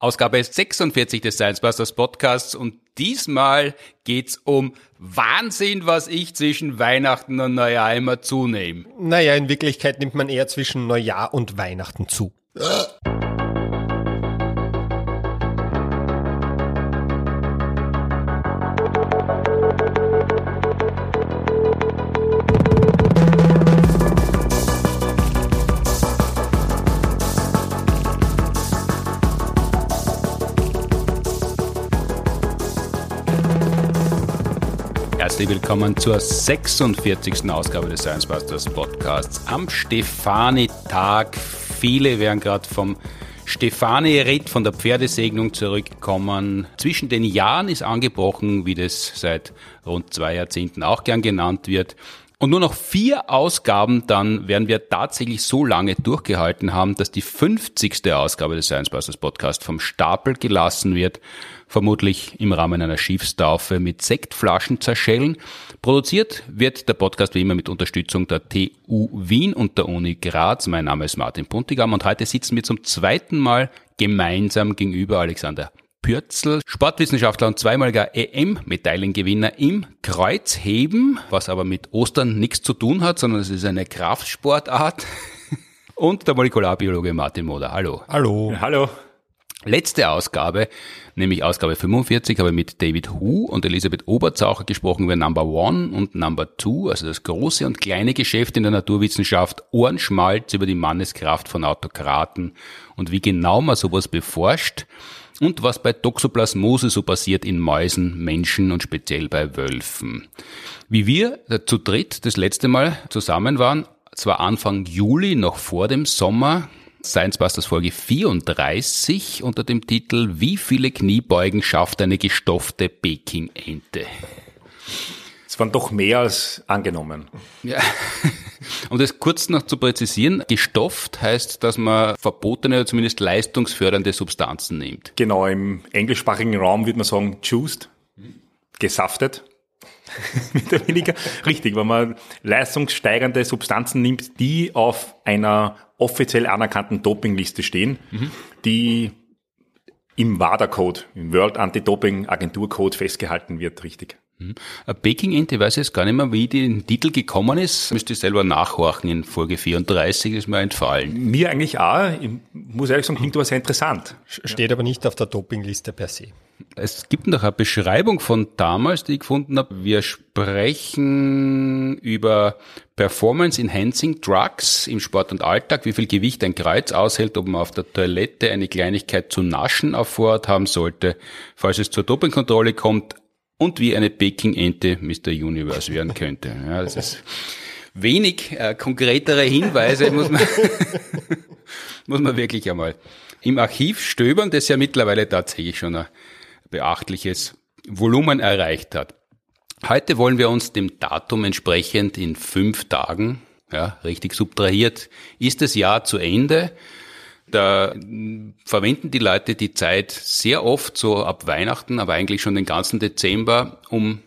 Ausgabe 46 des Science Busters Podcasts und diesmal geht's um Wahnsinn, was ich zwischen Weihnachten und Neujahr immer zunehme. Naja, in Wirklichkeit nimmt man eher zwischen Neujahr und Weihnachten zu. willkommen zur 46. Ausgabe des Science Busters Podcasts am Stefani-Tag. Viele werden gerade vom Stefani-Ritt von der Pferdesegnung zurückgekommen. Zwischen den Jahren ist angebrochen, wie das seit rund zwei Jahrzehnten auch gern genannt wird. Und nur noch vier Ausgaben, dann werden wir tatsächlich so lange durchgehalten haben, dass die 50. Ausgabe des Science Busters Podcast vom Stapel gelassen wird. Vermutlich im Rahmen einer Schiffstaufe mit Sektflaschen zerschellen. Produziert wird der Podcast wie immer mit Unterstützung der TU Wien und der Uni Graz. Mein Name ist Martin Puntigam und heute sitzen wir zum zweiten Mal gemeinsam gegenüber Alexander Pürzel, Sportwissenschaftler und zweimaliger EM-Medaillengewinner im Kreuzheben, was aber mit Ostern nichts zu tun hat, sondern es ist eine Kraftsportart. Und der Molekularbiologe Martin Moder. Hallo. Hallo. Ja, hallo. Letzte Ausgabe, nämlich Ausgabe 45, habe ich mit David Hu und Elisabeth Oberzaucher gesprochen über Number One und Number Two, also das große und kleine Geschäft in der Naturwissenschaft, Ohrenschmalz über die Manneskraft von Autokraten und wie genau man sowas beforscht und was bei Toxoplasmose so passiert in Mäusen, Menschen und speziell bei Wölfen. Wie wir zu dritt das letzte Mal zusammen waren, zwar Anfang Juli, noch vor dem Sommer, Science Busters Folge 34 unter dem Titel Wie viele Kniebeugen schafft eine gestoffte Peking-Ente? Es waren doch mehr als angenommen. Ja. Um das kurz noch zu präzisieren, gestofft heißt, dass man verbotene oder zumindest leistungsfördernde Substanzen nimmt. Genau, im englischsprachigen Raum würde man sagen juiced, gesaftet. Mit der weniger. Richtig, wenn man leistungssteigernde Substanzen nimmt, die auf einer offiziell anerkannten Dopingliste stehen, mhm. die im WADA-Code, im World Anti-Doping Agentur Code festgehalten wird, richtig. Mhm. Peking-Ente, ich weiß jetzt gar nicht mehr, wie den Titel gekommen ist. Müsste ich selber nachhorchen in Folge 34, ist mir entfallen. Mir eigentlich auch. Ich muss ehrlich sagen, klingt aber sehr interessant. Steht aber nicht auf der Dopingliste per se. Es gibt noch eine Beschreibung von damals, die ich gefunden habe. Wir sprechen über Performance Enhancing Drugs im Sport und Alltag, wie viel Gewicht ein Kreuz aushält, ob man auf der Toilette eine Kleinigkeit zu naschen auf Vorrat haben sollte, falls es zur Dopingkontrolle kommt und wie eine Peking-Ente Mr. Universe werden könnte. Ja, das ist wenig äh, konkretere Hinweise, muss man, muss man wirklich einmal im Archiv stöbern, das ja mittlerweile tatsächlich schon ein beachtliches Volumen erreicht hat. Heute wollen wir uns dem Datum entsprechend in fünf Tagen, ja, richtig subtrahiert, ist das Jahr zu Ende. Da verwenden die Leute die Zeit sehr oft so ab Weihnachten, aber eigentlich schon den ganzen Dezember, um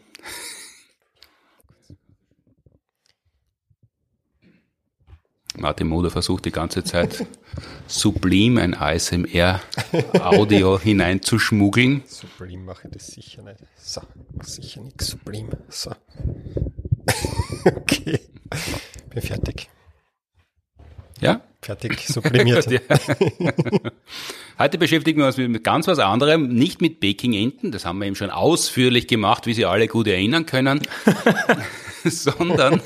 Martin Moder versucht die ganze Zeit sublim ein ASMR-Audio hineinzuschmuggeln. Sublim mache ich das sicher nicht. So, sicher nichts sublim. So. okay. Bin fertig. Ja? Fertig, sublimiert. Heute beschäftigen wir uns mit ganz was anderem, nicht mit Baking-Enten, das haben wir eben schon ausführlich gemacht, wie Sie alle gut erinnern können. sondern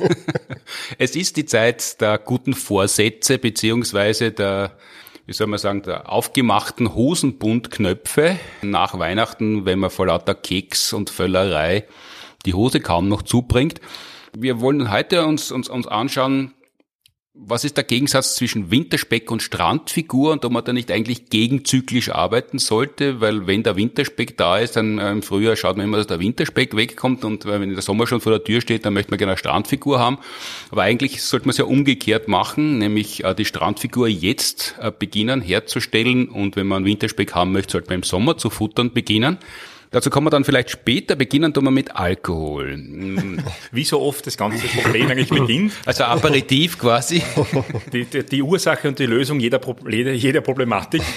es ist die Zeit der guten Vorsätze beziehungsweise der wie soll man sagen, der aufgemachten Hosenbundknöpfe nach Weihnachten, wenn man vor lauter Keks und Völlerei die Hose kaum noch zubringt. Wir wollen heute uns, uns, uns anschauen, was ist der Gegensatz zwischen Winterspeck und Strandfigur und ob man da nicht eigentlich gegenzyklisch arbeiten sollte, weil wenn der Winterspeck da ist, dann äh, im Frühjahr schaut man immer, dass der Winterspeck wegkommt und äh, wenn der Sommer schon vor der Tür steht, dann möchte man gerne eine Strandfigur haben. Aber eigentlich sollte man es ja umgekehrt machen, nämlich äh, die Strandfigur jetzt beginnen herzustellen und wenn man Winterspeck haben möchte, sollte man im Sommer zu futtern beginnen. Dazu kommen wir dann vielleicht später, beginnen tun wir mit Alkohol. Wie so oft das ganze Problem eigentlich beginnt. Also Aperitif quasi. Die, die, die Ursache und die Lösung jeder, jeder Problematik.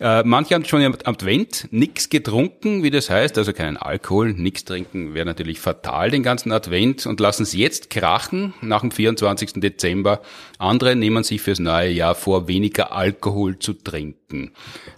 Äh, manche haben schon im Advent nichts getrunken, wie das heißt, also keinen Alkohol, nichts trinken wäre natürlich fatal den ganzen Advent und lassen es jetzt krachen nach dem 24. Dezember. Andere nehmen sich fürs neue Jahr vor, weniger Alkohol zu trinken.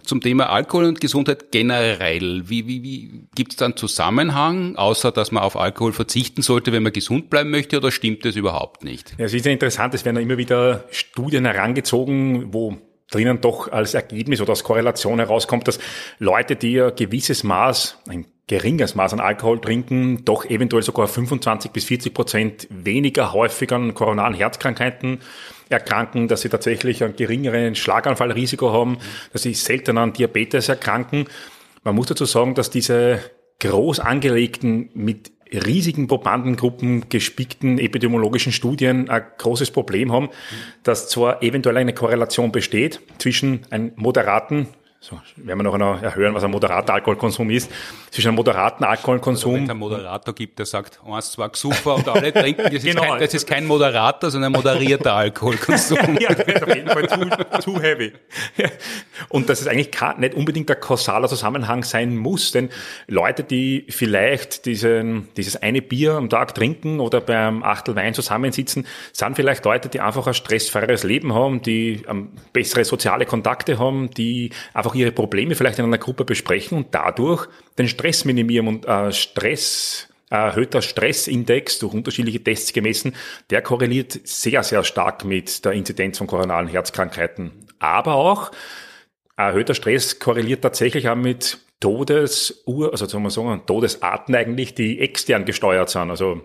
Zum Thema Alkohol und Gesundheit generell, wie, wie, wie gibt es da einen Zusammenhang, außer dass man auf Alkohol verzichten sollte, wenn man gesund bleiben möchte, oder stimmt das überhaupt nicht? Ja, es ist ja interessant, es werden ja immer wieder Studien herangezogen, wo drinnen doch als Ergebnis oder als Korrelation herauskommt, dass Leute, die ein gewisses Maß, ein geringes Maß an Alkohol trinken, doch eventuell sogar 25 bis 40 Prozent weniger häufig an koronaren Herzkrankheiten erkranken, dass sie tatsächlich ein geringeres Schlaganfallrisiko haben, dass sie seltener an Diabetes erkranken. Man muss dazu sagen, dass diese groß angelegten, mit riesigen Probandengruppen gespickten epidemiologischen Studien ein großes Problem haben, dass zwar eventuell eine Korrelation besteht zwischen einem moderaten so, werden wir noch erhöhen, was ein moderater Alkoholkonsum ist. Zwischen einem moderaten Alkoholkonsum. Also wenn es einen Moderator gibt, der sagt, eins, zwei super und alle trinken, das, genau. ist kein, das ist kein Moderator, sondern ein moderierter Alkoholkonsum. ja, das ist auf jeden Fall zu, zu heavy. Und dass es eigentlich nicht unbedingt ein kausaler Zusammenhang sein muss, denn Leute, die vielleicht diesen, dieses eine Bier am Tag trinken oder beim Achtel Wein zusammensitzen, sind vielleicht Leute, die einfach ein stressfreieres Leben haben, die ähm, bessere soziale Kontakte haben, die einfach auch ihre Probleme vielleicht in einer Gruppe besprechen und dadurch den Stress minimieren und äh, Stress erhöhter Stressindex durch unterschiedliche Tests gemessen, der korreliert sehr, sehr stark mit der Inzidenz von koronalen Herzkrankheiten. Aber auch erhöhter Stress korreliert tatsächlich auch mit Todesuhr, also sagen wir sagen, Todesarten eigentlich, die extern gesteuert sind. Also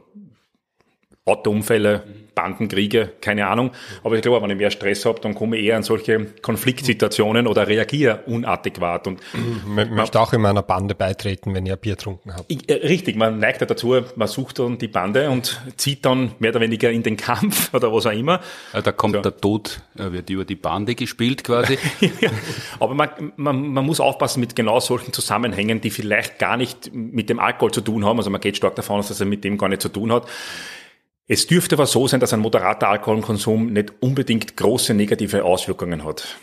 Autounfälle, Bandenkriege, keine Ahnung. Aber ich glaube, wenn ich mehr Stress habe, dann komme ich eher an solche Konfliktsituationen oder reagiere unadäquat. Und man möchte auch immer einer Bande beitreten, wenn ihr Bier getrunken habt. Äh, richtig, man neigt ja dazu, man sucht dann die Bande und zieht dann mehr oder weniger in den Kampf oder was auch immer. Da kommt so. der Tod, wird über die Bande gespielt quasi. ja, aber man, man, man muss aufpassen mit genau solchen Zusammenhängen, die vielleicht gar nicht mit dem Alkohol zu tun haben. Also man geht stark davon aus, dass er mit dem gar nicht zu tun hat. Es dürfte aber so sein, dass ein moderater Alkoholkonsum nicht unbedingt große negative Auswirkungen hat.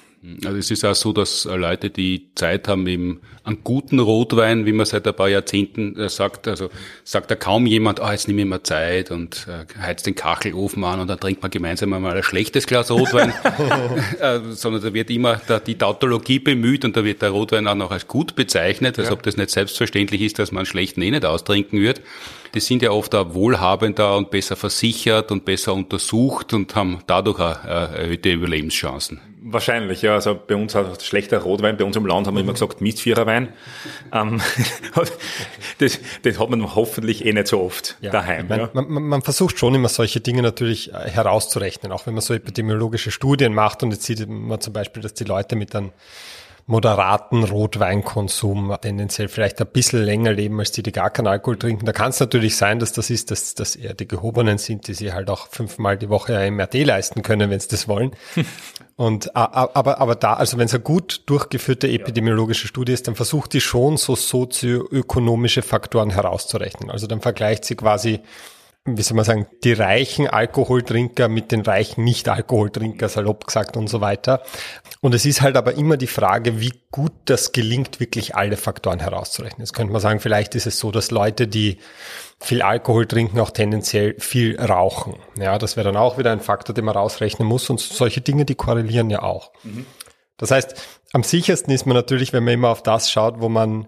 Also es ist auch so, dass Leute, die Zeit haben, eben einen guten Rotwein, wie man seit ein paar Jahrzehnten äh, sagt, also sagt da kaum jemand, ah, oh, jetzt nehme ich mir Zeit und äh, heizt den Kachelofen an und dann trinkt man gemeinsam einmal ein schlechtes Glas Rotwein, äh, sondern da wird immer da, die Tautologie bemüht und da wird der Rotwein auch noch als gut bezeichnet, als ja. ob das nicht selbstverständlich ist, dass man einen schlechten eh nicht austrinken wird die sind ja oft auch wohlhabender und besser versichert und besser untersucht und haben dadurch auch äh, erhöhte Überlebenschancen. Wahrscheinlich, ja. Also bei uns hat schlechter Rotwein, bei uns im Land haben wir immer gesagt Mistviererwein. Ähm, das, das hat man hoffentlich eh nicht so oft ja. daheim. Man, ja. man, man, versucht schon immer solche Dinge natürlich äh, herauszurechnen, auch wenn man so epidemiologische Studien macht und jetzt sieht man zum Beispiel, dass die Leute mit einem moderaten Rotweinkonsum tendenziell vielleicht ein bisschen länger leben als die, die gar keinen Alkohol trinken. Da kann es natürlich sein, dass das ist, dass, dass eher die Gehobenen sind, die sich halt auch fünfmal die Woche ein MRT leisten können, wenn sie das wollen. Und aber, aber da, also wenn es eine gut durchgeführte epidemiologische Studie ist, dann versucht die schon so sozioökonomische Faktoren herauszurechnen. Also dann vergleicht sie quasi wie soll man sagen, die reichen Alkoholtrinker mit den reichen Nicht-Alkoholtrinker, salopp gesagt und so weiter. Und es ist halt aber immer die Frage, wie gut das gelingt, wirklich alle Faktoren herauszurechnen. Jetzt könnte man sagen, vielleicht ist es so, dass Leute, die viel Alkohol trinken, auch tendenziell viel rauchen. Ja, das wäre dann auch wieder ein Faktor, den man rausrechnen muss. Und solche Dinge, die korrelieren ja auch. Mhm. Das heißt, am sichersten ist man natürlich, wenn man immer auf das schaut, wo man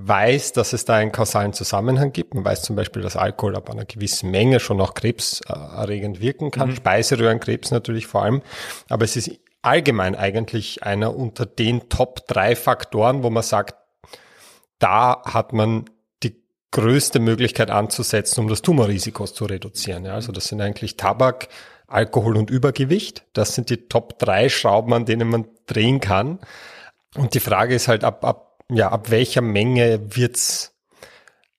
weiß, dass es da einen kausalen Zusammenhang gibt. Man weiß zum Beispiel, dass Alkohol ab einer gewissen Menge schon auch krebserregend wirken kann, mhm. Speiseröhrenkrebs natürlich vor allem. Aber es ist allgemein eigentlich einer unter den Top drei Faktoren, wo man sagt, da hat man die größte Möglichkeit anzusetzen, um das Tumorrisiko zu reduzieren. Ja, also das sind eigentlich Tabak, Alkohol und Übergewicht. Das sind die Top drei Schrauben, an denen man drehen kann. Und die Frage ist halt, ab, ab ja, ab welcher Menge wird's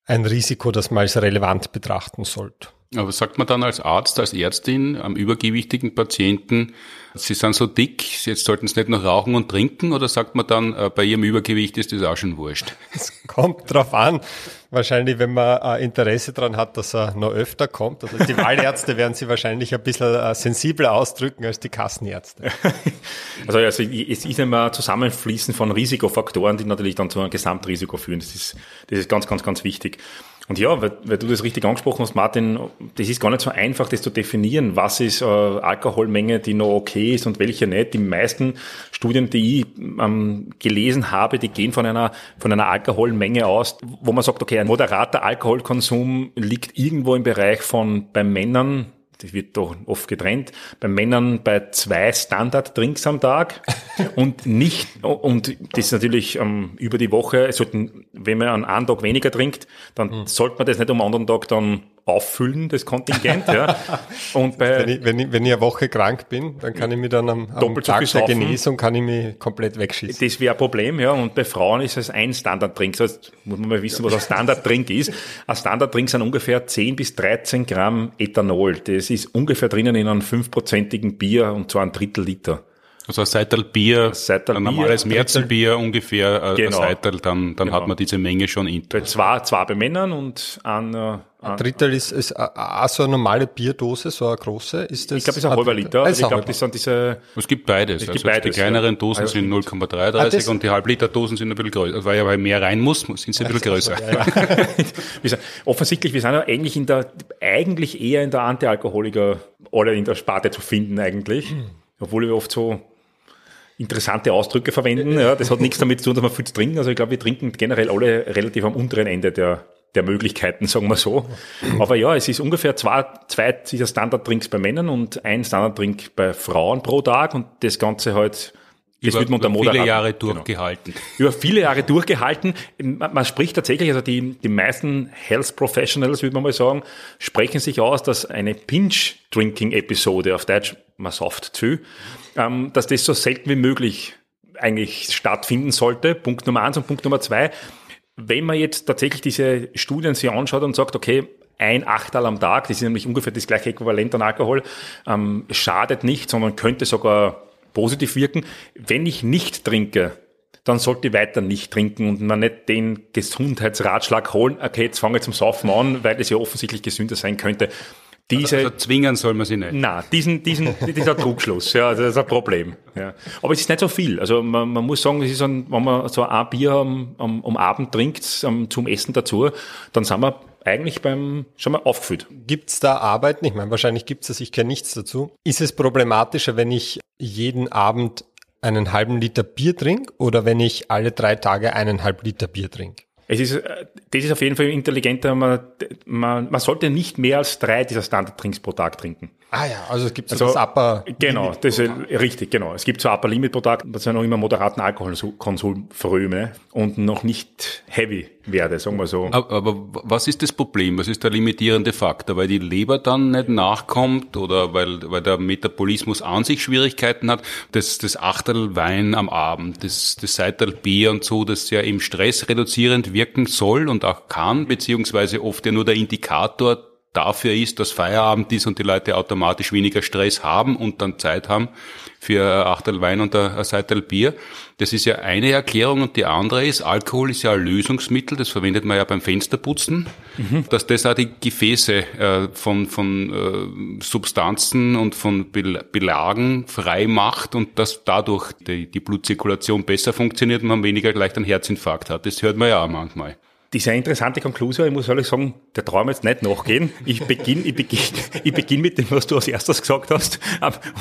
ein Risiko, das man als relevant betrachten sollte? Aber sagt man dann als Arzt, als Ärztin am übergewichtigen Patienten, Sie sind so dick, jetzt sollten Sie nicht noch rauchen und trinken, oder sagt man dann, äh, bei Ihrem Übergewicht ist das auch schon wurscht? Es kommt drauf an, wahrscheinlich, wenn man äh, Interesse daran hat, dass er noch öfter kommt. Also die Wahlärzte werden sie wahrscheinlich ein bisschen äh, sensibler ausdrücken als die Kassenärzte. Also, also es ist immer Zusammenfließen von Risikofaktoren, die natürlich dann zu einem Gesamtrisiko führen. Das ist, das ist ganz, ganz, ganz wichtig. Und ja, weil, weil du das richtig angesprochen hast, Martin, das ist gar nicht so einfach, das zu definieren. Was ist äh, Alkoholmenge, die noch okay ist und welche nicht? Die meisten Studien, die ich ähm, gelesen habe, die gehen von einer, von einer Alkoholmenge aus, wo man sagt, okay, ein moderater Alkoholkonsum liegt irgendwo im Bereich von bei Männern das wird doch oft getrennt, bei Männern bei zwei Standard-Drinks am Tag und nicht, und das ist natürlich ähm, über die Woche, sollten, wenn man an einem Tag weniger trinkt, dann mhm. sollte man das nicht am anderen Tag dann auffüllen, das Kontingent. ja. Und bei, wenn, ich, wenn, ich, wenn ich eine Woche krank bin, dann kann ich mich dann am, am Tag der Genesung kann ich mich komplett wegschießen. Das wäre ein Problem, ja. Und bei Frauen ist es ein Standarddrink. So muss man mal wissen, was ein Standarddrink ist. Ein Standarddrink sind ungefähr 10 bis 13 Gramm Ethanol. Das ist ungefähr drinnen in einem fünfprozentigen Bier und zwar ein Drittel Liter. Also ein Seitel Bier, Seitel ein normales Märzenbier ungefähr, äh, genau. ein Seitel, dann, dann genau. hat man diese Menge schon in. Zwei, zwei bei Männern und ein, äh, ein Drittel ist, ist auch so eine normale Bierdose, so eine große. Ist das ich glaube, es ist ein halber Liter. Also ich glaube, das sind diese. Es gibt beides. Es gibt also beides, die kleineren ja. Dosen sind 0,33 ah, und die Halbliter-Dosen sind ein bisschen größer. Weil ja, weil mehr rein muss, sind sie ein bisschen größer. Also, ja, ja. offensichtlich, wir sind ja eigentlich in der, eigentlich eher in der Antialkoholiker oder in der Sparte zu finden eigentlich. Hm. Obwohl wir oft so interessante Ausdrücke verwenden. Ja, das hat nichts damit zu tun, dass wir viel zu trinken. Also ich glaube, wir trinken generell alle relativ am unteren Ende der, der Möglichkeiten, sagen wir so. Aber ja, es ist ungefähr zwei, zwei dieser Standarddrinks bei Männern und ein Standarddrink bei Frauen pro Tag und das Ganze halt das über, wird man unter über viele Jahre genau. durchgehalten. Genau. Über viele Jahre durchgehalten. Man, man, spricht tatsächlich, also die, die meisten Health Professionals, würde man mal sagen, sprechen sich aus, dass eine Pinch-Drinking-Episode, auf Deutsch, man sauft zu, ähm, dass das so selten wie möglich eigentlich stattfinden sollte. Punkt Nummer eins und Punkt Nummer zwei. Wenn man jetzt tatsächlich diese Studien sich anschaut und sagt, okay, ein Achtel am Tag, das ist nämlich ungefähr das gleiche Äquivalent an Alkohol, ähm, schadet nicht, sondern könnte sogar positiv wirken. Wenn ich nicht trinke, dann sollte ich weiter nicht trinken und man nicht den Gesundheitsratschlag holen, okay, jetzt fange ich zum Saufen an, weil es ja offensichtlich gesünder sein könnte. Diese, also, also zwingen soll man sie nicht. Nein, diesen, diesen, dieser Trugschluss, ja, das ist ein Problem. Ja. Aber es ist nicht so viel. Also man, man muss sagen, es ist ein, wenn man so ein Bier am, am, am Abend trinkt, am, zum Essen dazu, dann sind wir eigentlich beim schon mal aufgefüllt. Gibt es da Arbeiten? Ich meine, wahrscheinlich gibt es das, ich kenne nichts dazu. Ist es problematischer, wenn ich jeden Abend einen halben Liter Bier trinke oder wenn ich alle drei Tage eineinhalb Liter Bier trinke? Es ist, äh, das ist auf jeden Fall intelligenter. Man, man, man sollte nicht mehr als drei dieser Standard-Drinks pro Tag trinken. Ah ja, also es gibt so also, das Upper Genau, Limit das ist richtig, genau. Es gibt so Upper Limit pro Tag, dass ich noch immer moderaten Alkoholkonsum fröme und noch nicht heavy werde, sagen wir so. Aber, aber, was ist das Problem? Was ist der limitierende Faktor? Weil die Leber dann nicht nachkommt oder weil, weil der Metabolismus an sich Schwierigkeiten hat? Das, das Achtel Wein am Abend, das, das Seitel Bier und so, das ja im Stress reduzierend wirken soll und auch kann, beziehungsweise oft ja nur der Indikator dafür ist, dass Feierabend ist und die Leute automatisch weniger Stress haben und dann Zeit haben für Achtel Wein und ein Seitel Bier. Das ist ja eine Erklärung und die andere ist, Alkohol ist ja ein Lösungsmittel, das verwendet man ja beim Fensterputzen, mhm. dass das auch die Gefäße äh, von, von äh, Substanzen und von Belagen frei macht und dass dadurch die, die Blutzirkulation besser funktioniert und man weniger gleich einen Herzinfarkt hat. Das hört man ja auch manchmal. Das ist interessante Konklusion. Ich muss ehrlich sagen, der Traum jetzt nicht nachgehen. Ich beginne ich beginn, ich beginn mit dem, was du als erstes gesagt hast,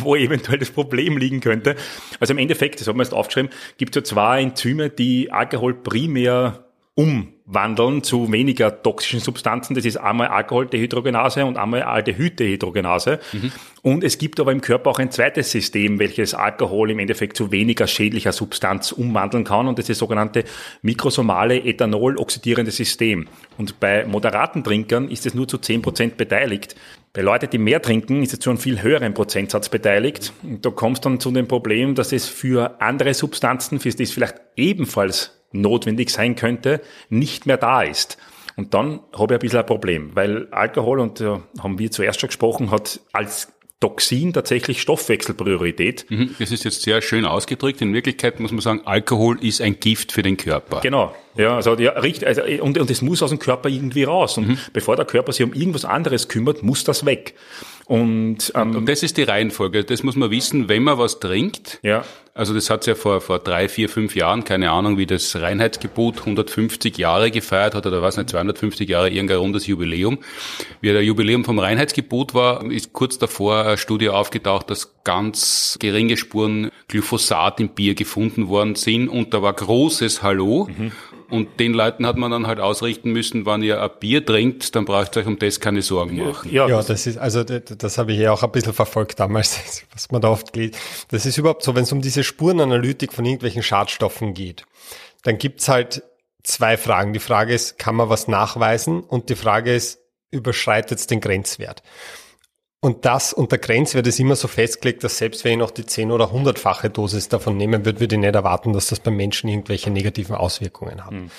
wo eventuell das Problem liegen könnte. Also im Endeffekt, das haben wir jetzt aufgeschrieben, gibt es ja zwei Enzyme, die Alkohol primär umwandeln zu weniger toxischen Substanzen. Das ist einmal Alkoholdehydrogenase und einmal Aldehyddehydrogenase. Mhm. Und es gibt aber im Körper auch ein zweites System, welches Alkohol im Endeffekt zu weniger schädlicher Substanz umwandeln kann. Und das ist das sogenannte mikrosomale Ethanol-oxidierende System. Und bei moderaten Trinkern ist es nur zu 10% beteiligt. Bei Leuten, die mehr trinken, ist es zu einem viel höheren Prozentsatz beteiligt. Und da kommst dann zu dem Problem, dass es für andere Substanzen, für die es vielleicht ebenfalls notwendig sein könnte, nicht mehr da ist. Und dann habe ich ein bisschen ein Problem, weil Alkohol, und da haben wir zuerst schon gesprochen, hat als Toxin tatsächlich Stoffwechselpriorität. Mhm, das ist jetzt sehr schön ausgedrückt. In Wirklichkeit muss man sagen, Alkohol ist ein Gift für den Körper. Genau, Ja, also ja, richtig, also, und, und es muss aus dem Körper irgendwie raus. Und mhm. bevor der Körper sich um irgendwas anderes kümmert, muss das weg. Und, ähm, und das ist die Reihenfolge. Das muss man wissen, wenn man was trinkt. Ja. Also das hat ja vor, vor drei, vier, fünf Jahren, keine Ahnung, wie das Reinheitsgebot 150 Jahre gefeiert hat oder was nicht, 250 Jahre, irgendein rundes Jubiläum. Wie der Jubiläum vom Reinheitsgebot war, ist kurz davor eine Studie aufgetaucht, dass ganz geringe Spuren Glyphosat im Bier gefunden worden sind und da war großes Hallo. Mhm. Und den Leuten hat man dann halt ausrichten müssen, wenn ihr ein Bier trinkt, dann braucht ihr euch um das keine Sorgen machen. Ja, ja das ist, also das, das habe ich ja auch ein bisschen verfolgt damals, was man da oft liest. Das ist überhaupt so, wenn es um diese Spurenanalytik von irgendwelchen Schadstoffen geht, dann gibt's halt zwei Fragen. Die Frage ist, kann man was nachweisen? Und die Frage ist, überschreitet es den Grenzwert? Und das unter Grenzwert ist immer so festgelegt, dass selbst wenn ich noch die 10- oder 100-fache Dosis davon nehmen würde, würde ich nicht erwarten, dass das beim Menschen irgendwelche negativen Auswirkungen hat. Mhm.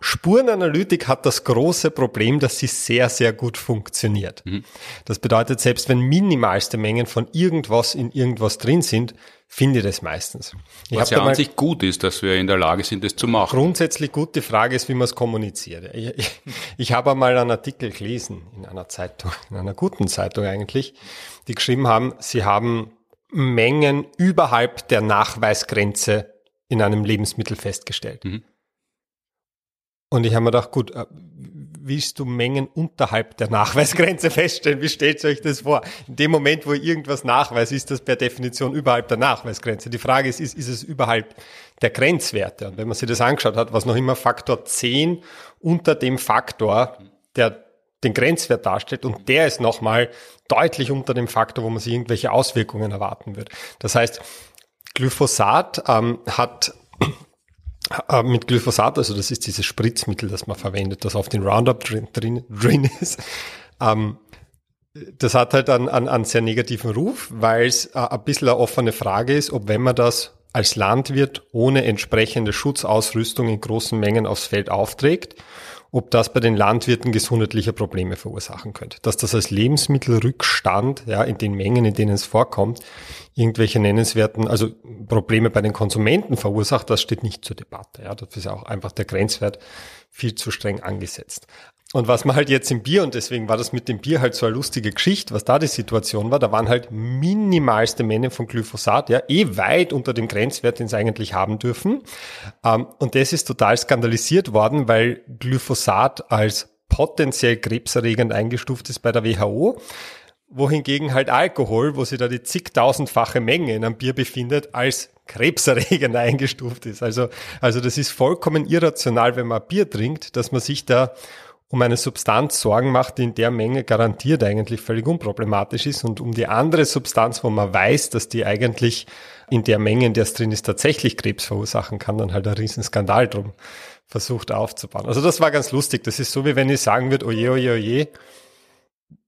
Spurenanalytik hat das große Problem, dass sie sehr, sehr gut funktioniert. Mhm. Das bedeutet, selbst wenn minimalste Mengen von irgendwas in irgendwas drin sind, finde das meistens. Ich Was ja an sich gut ist, dass wir in der Lage sind, das zu machen. Grundsätzlich gut. Die Frage ist, wie man es kommuniziert. Ich, ich, ich habe einmal einen Artikel gelesen in einer Zeitung, in einer guten Zeitung eigentlich, die geschrieben haben, sie haben Mengen überhalb der Nachweisgrenze in einem Lebensmittel festgestellt. Mhm. Und ich habe mir gedacht, gut, äh, willst du Mengen unterhalb der Nachweisgrenze feststellen? Wie stellt ihr euch das vor? In dem Moment, wo irgendwas nachweist, ist das per Definition überhalb der Nachweisgrenze. Die Frage ist, ist, ist es überhalb der Grenzwerte? Und wenn man sich das angeschaut hat, was noch immer Faktor 10 unter dem Faktor, der den Grenzwert darstellt und der ist nochmal deutlich unter dem Faktor, wo man sich irgendwelche Auswirkungen erwarten wird. Das heißt, Glyphosat ähm, hat mit Glyphosat, also das ist dieses Spritzmittel, das man verwendet, das auf den Roundup drin, drin, drin ist, ähm, das hat halt einen, einen, einen sehr negativen Ruf, weil es äh, ein bisschen eine offene Frage ist, ob wenn man das als Landwirt ohne entsprechende Schutzausrüstung in großen Mengen aufs Feld aufträgt, ob das bei den Landwirten gesundheitliche Probleme verursachen könnte. Dass das als Lebensmittelrückstand, ja, in den Mengen, in denen es vorkommt, irgendwelche nennenswerten, also Probleme bei den Konsumenten verursacht, das steht nicht zur Debatte. Ja, das ist auch einfach der Grenzwert viel zu streng angesetzt. Und was man halt jetzt im Bier, und deswegen war das mit dem Bier halt so eine lustige Geschichte, was da die Situation war, da waren halt minimalste Mengen von Glyphosat, ja, eh weit unter dem Grenzwert, den sie eigentlich haben dürfen. Ähm, und das ist total skandalisiert worden, weil Glyphosat als potenziell krebserregend eingestuft ist bei der WHO wohingegen halt Alkohol, wo sich da die zigtausendfache Menge in einem Bier befindet, als krebserregend eingestuft ist. Also, also das ist vollkommen irrational, wenn man Bier trinkt, dass man sich da um eine Substanz Sorgen macht, die in der Menge garantiert eigentlich völlig unproblematisch ist und um die andere Substanz, wo man weiß, dass die eigentlich in der Menge, in der es drin ist, tatsächlich Krebs verursachen kann, dann halt ein Riesenskandal drum versucht aufzubauen. Also das war ganz lustig. Das ist so, wie wenn ich sagen würde, oje, oje, oje,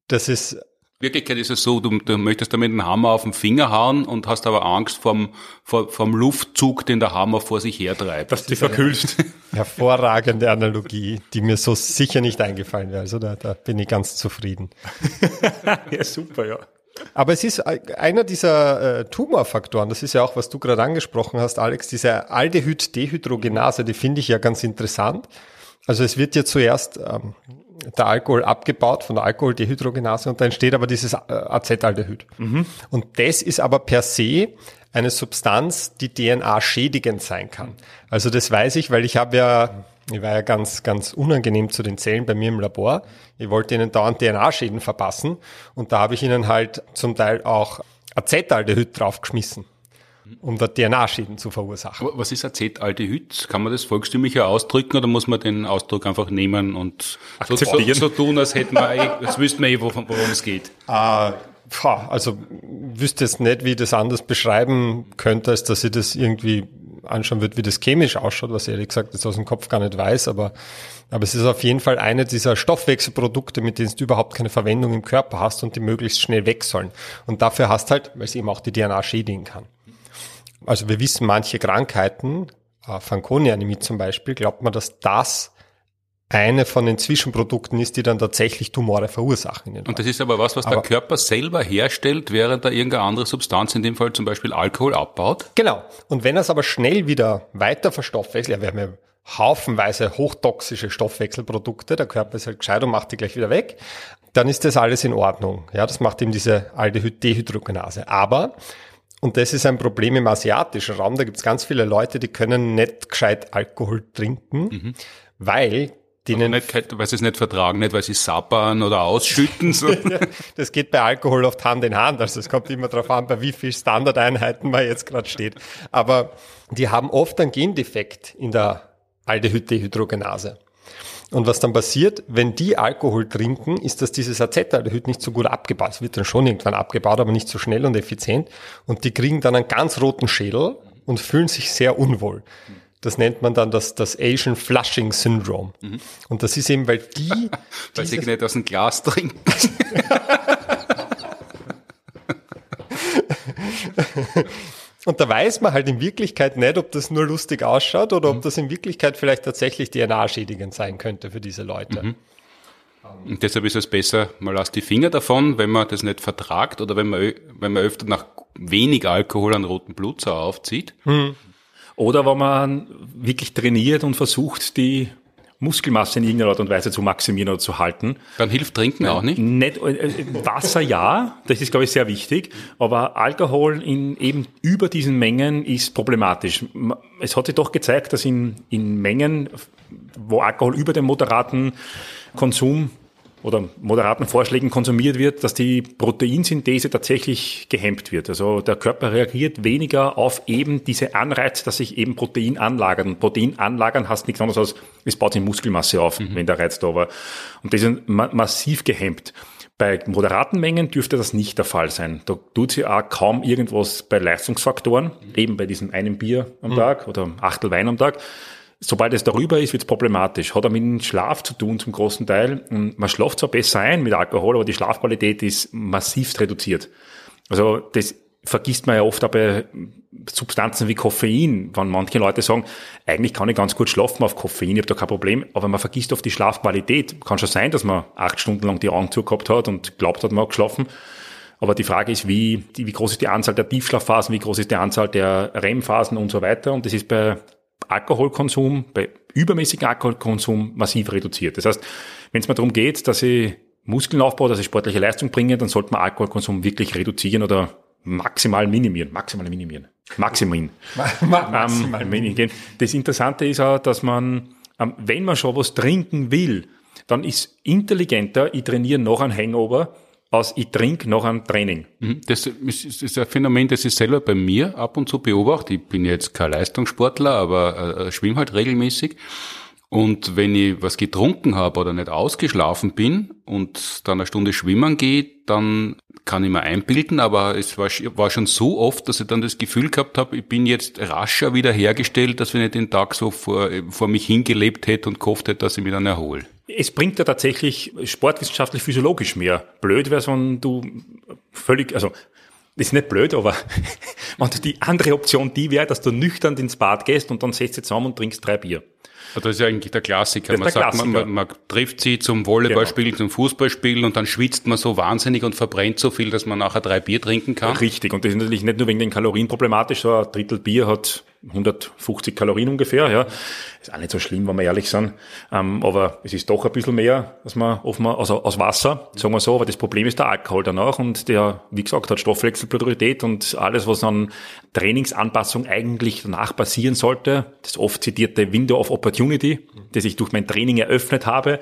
das ist Wirklichkeit ist es so, du, du möchtest damit einen Hammer auf den Finger hauen und hast aber Angst vom, vom, vom Luftzug, den der Hammer vor sich hertreibt. Dass du verkühlst. Hervorragende Analogie, die mir so sicher nicht eingefallen wäre. Also da, da bin ich ganz zufrieden. ja, super, ja. Aber es ist einer dieser äh, Tumorfaktoren, das ist ja auch, was du gerade angesprochen hast, Alex, diese Aldehyd-Dehydrogenase, die finde ich ja ganz interessant. Also es wird ja zuerst ähm, der Alkohol abgebaut von der Alkoholdehydrogenase und da entsteht aber dieses äh, Acetaldehyd. Mhm. Und das ist aber per se eine Substanz, die DNA schädigend sein kann. Also das weiß ich, weil ich habe ja, ich war ja ganz, ganz unangenehm zu den Zellen bei mir im Labor. Ich wollte ihnen dauernd DNA-Schäden verpassen und da habe ich ihnen halt zum Teil auch Acetaldehyd draufgeschmissen um da DNA-Schäden zu verursachen. Was ist Acetaldehyd? Kann man das volkstümlicher ausdrücken oder muss man den Ausdruck einfach nehmen und so, so, so, tun, als hätten wir, eh, als wüssten wir eh, worum, worum es geht? Ah, also wüsste jetzt nicht, wie ich das anders beschreiben könnte, als dass ich das irgendwie anschauen würde, wie das chemisch ausschaut, was ich ehrlich gesagt jetzt aus dem Kopf gar nicht weiß, aber, aber es ist auf jeden Fall eine dieser Stoffwechselprodukte, mit denen du überhaupt keine Verwendung im Körper hast und die möglichst schnell weg sollen. Und dafür hast halt, weil es eben auch die DNA schädigen kann. Also wir wissen, manche Krankheiten, äh, Fanconi-Anämie zum Beispiel, glaubt man, dass das eine von den Zwischenprodukten ist, die dann tatsächlich Tumore verursachen. Und das ist aber was, was aber der Körper selber herstellt, während er irgendeine andere Substanz, in dem Fall zum Beispiel Alkohol, abbaut? Genau. Und wenn er es aber schnell wieder weiter verstoffwechselt, ja, wir haben ja haufenweise hochtoxische Stoffwechselprodukte, der Körper ist halt gescheit und macht die gleich wieder weg, dann ist das alles in Ordnung. Ja, das macht eben diese Aldehyd-Dehydrogenase. Aber und das ist ein Problem im asiatischen Raum. Da gibt es ganz viele Leute, die können nicht gescheit Alkohol trinken, mhm. weil denen nicht, weil sie es nicht vertragen, nicht weil sie sappern oder ausschütten. So. das geht bei Alkohol oft Hand in Hand. Also es kommt immer darauf an, bei wie viel Standardeinheiten man jetzt gerade steht. Aber die haben oft einen Gendefekt in der Aldehyd-Dehydrogenase. Und was dann passiert, wenn die Alkohol trinken, ist, dass dieses Acetaldehyd nicht so gut abgebaut. Es wird dann schon irgendwann abgebaut, aber nicht so schnell und effizient. Und die kriegen dann einen ganz roten Schädel und fühlen sich sehr unwohl. Das nennt man dann das, das Asian Flushing Syndrome. Mhm. Und das ist eben, weil die... weil sie nicht aus dem Glas trinken. Und da weiß man halt in Wirklichkeit nicht, ob das nur lustig ausschaut oder ob mhm. das in Wirklichkeit vielleicht tatsächlich DNA-schädigend sein könnte für diese Leute. Mhm. Und deshalb ist es besser, mal aus die Finger davon, wenn man das nicht vertragt oder wenn man, wenn man öfter nach wenig Alkohol einen roten Blutzer aufzieht. Mhm. Oder wenn man wirklich trainiert und versucht, die Muskelmasse in irgendeiner Art und Weise zu maximieren oder zu halten. Dann hilft Trinken auch nicht? nicht äh, Wasser ja, das ist glaube ich sehr wichtig, aber Alkohol in eben über diesen Mengen ist problematisch. Es hat sich doch gezeigt, dass in, in Mengen, wo Alkohol über dem moderaten Konsum oder moderaten Vorschlägen konsumiert wird, dass die Proteinsynthese tatsächlich gehemmt wird. Also der Körper reagiert weniger auf eben diese Anreize, dass sich eben Protein anlagern. Und Protein anlagern heißt nichts anderes als, es baut sich Muskelmasse auf, mhm. wenn der Reiz da war. Und das ist ma massiv gehemmt. Bei moderaten Mengen dürfte das nicht der Fall sein. Da tut sich auch kaum irgendwas bei Leistungsfaktoren, mhm. eben bei diesem einen Bier am mhm. Tag oder Achtel Wein am Tag. Sobald es darüber ist, wird es problematisch. Hat auch mit dem Schlaf zu tun zum großen Teil. Man schlaft zwar besser ein mit Alkohol, aber die Schlafqualität ist massiv reduziert. Also das vergisst man ja oft auch bei Substanzen wie Koffein, wenn manche Leute sagen, eigentlich kann ich ganz gut schlafen auf Koffein, ich habe da kein Problem, aber man vergisst oft die Schlafqualität. Kann schon sein, dass man acht Stunden lang die Augen zugehabt hat und glaubt hat, man hat geschlafen. Aber die Frage ist, wie, wie groß ist die Anzahl der Tiefschlafphasen, wie groß ist die Anzahl der REM-Phasen und so weiter. Und das ist bei Alkoholkonsum, bei übermäßigem Alkoholkonsum massiv reduziert. Das heißt, wenn es mal darum geht, dass ich Muskeln aufbaue, dass ich sportliche Leistung bringe, dann sollte man Alkoholkonsum wirklich reduzieren oder maximal minimieren. Maximal minimieren. Maximin. maximal ähm, minimieren. Das Interessante ist auch, dass man, ähm, wenn man schon was trinken will, dann ist intelligenter, ich trainiere noch ein Hangover, aus ich trinke noch ein Training. Mhm. Das ist ein Phänomen, das ich selber bei mir ab und zu beobachte. Ich bin jetzt kein Leistungssportler, aber äh, schwimme halt regelmäßig. Und wenn ich was getrunken habe oder nicht ausgeschlafen bin und dann eine Stunde schwimmen gehe, dann kann ich mir einbilden, aber es war, schon so oft, dass ich dann das Gefühl gehabt habe, ich bin jetzt rascher wiederhergestellt, dass wenn ich den Tag so vor, vor mich hingelebt hätte und gehofft hätte, dass ich mich dann erhole. Es bringt ja tatsächlich sportwissenschaftlich physiologisch mehr. Blöd wäre wenn du völlig, also das ist nicht blöd, aber wenn du die andere Option die wäre, dass du nüchtern ins Bad gehst und dann setzt dich zusammen und trinkst drei Bier. Das ist ja eigentlich der Klassiker. Man, sagt, Klassiker. Man, man, trifft sie zum Volleyballspielen, genau. zum Fußballspielen und dann schwitzt man so wahnsinnig und verbrennt so viel, dass man nachher drei Bier trinken kann. Richtig. Und das ist natürlich nicht nur wegen den Kalorien problematisch. So ein Drittel Bier hat 150 Kalorien ungefähr, ja. Ist auch nicht so schlimm, wenn wir ehrlich sind. Ähm, aber es ist doch ein bisschen mehr, als man offenbar, also aus Wasser, sagen wir so. Aber das Problem ist der Alkohol danach und der, wie gesagt, hat Stoffwechselpriorität und alles, was an Trainingsanpassung eigentlich danach passieren sollte, das oft zitierte Window of Opportunity, das ich durch mein Training eröffnet habe,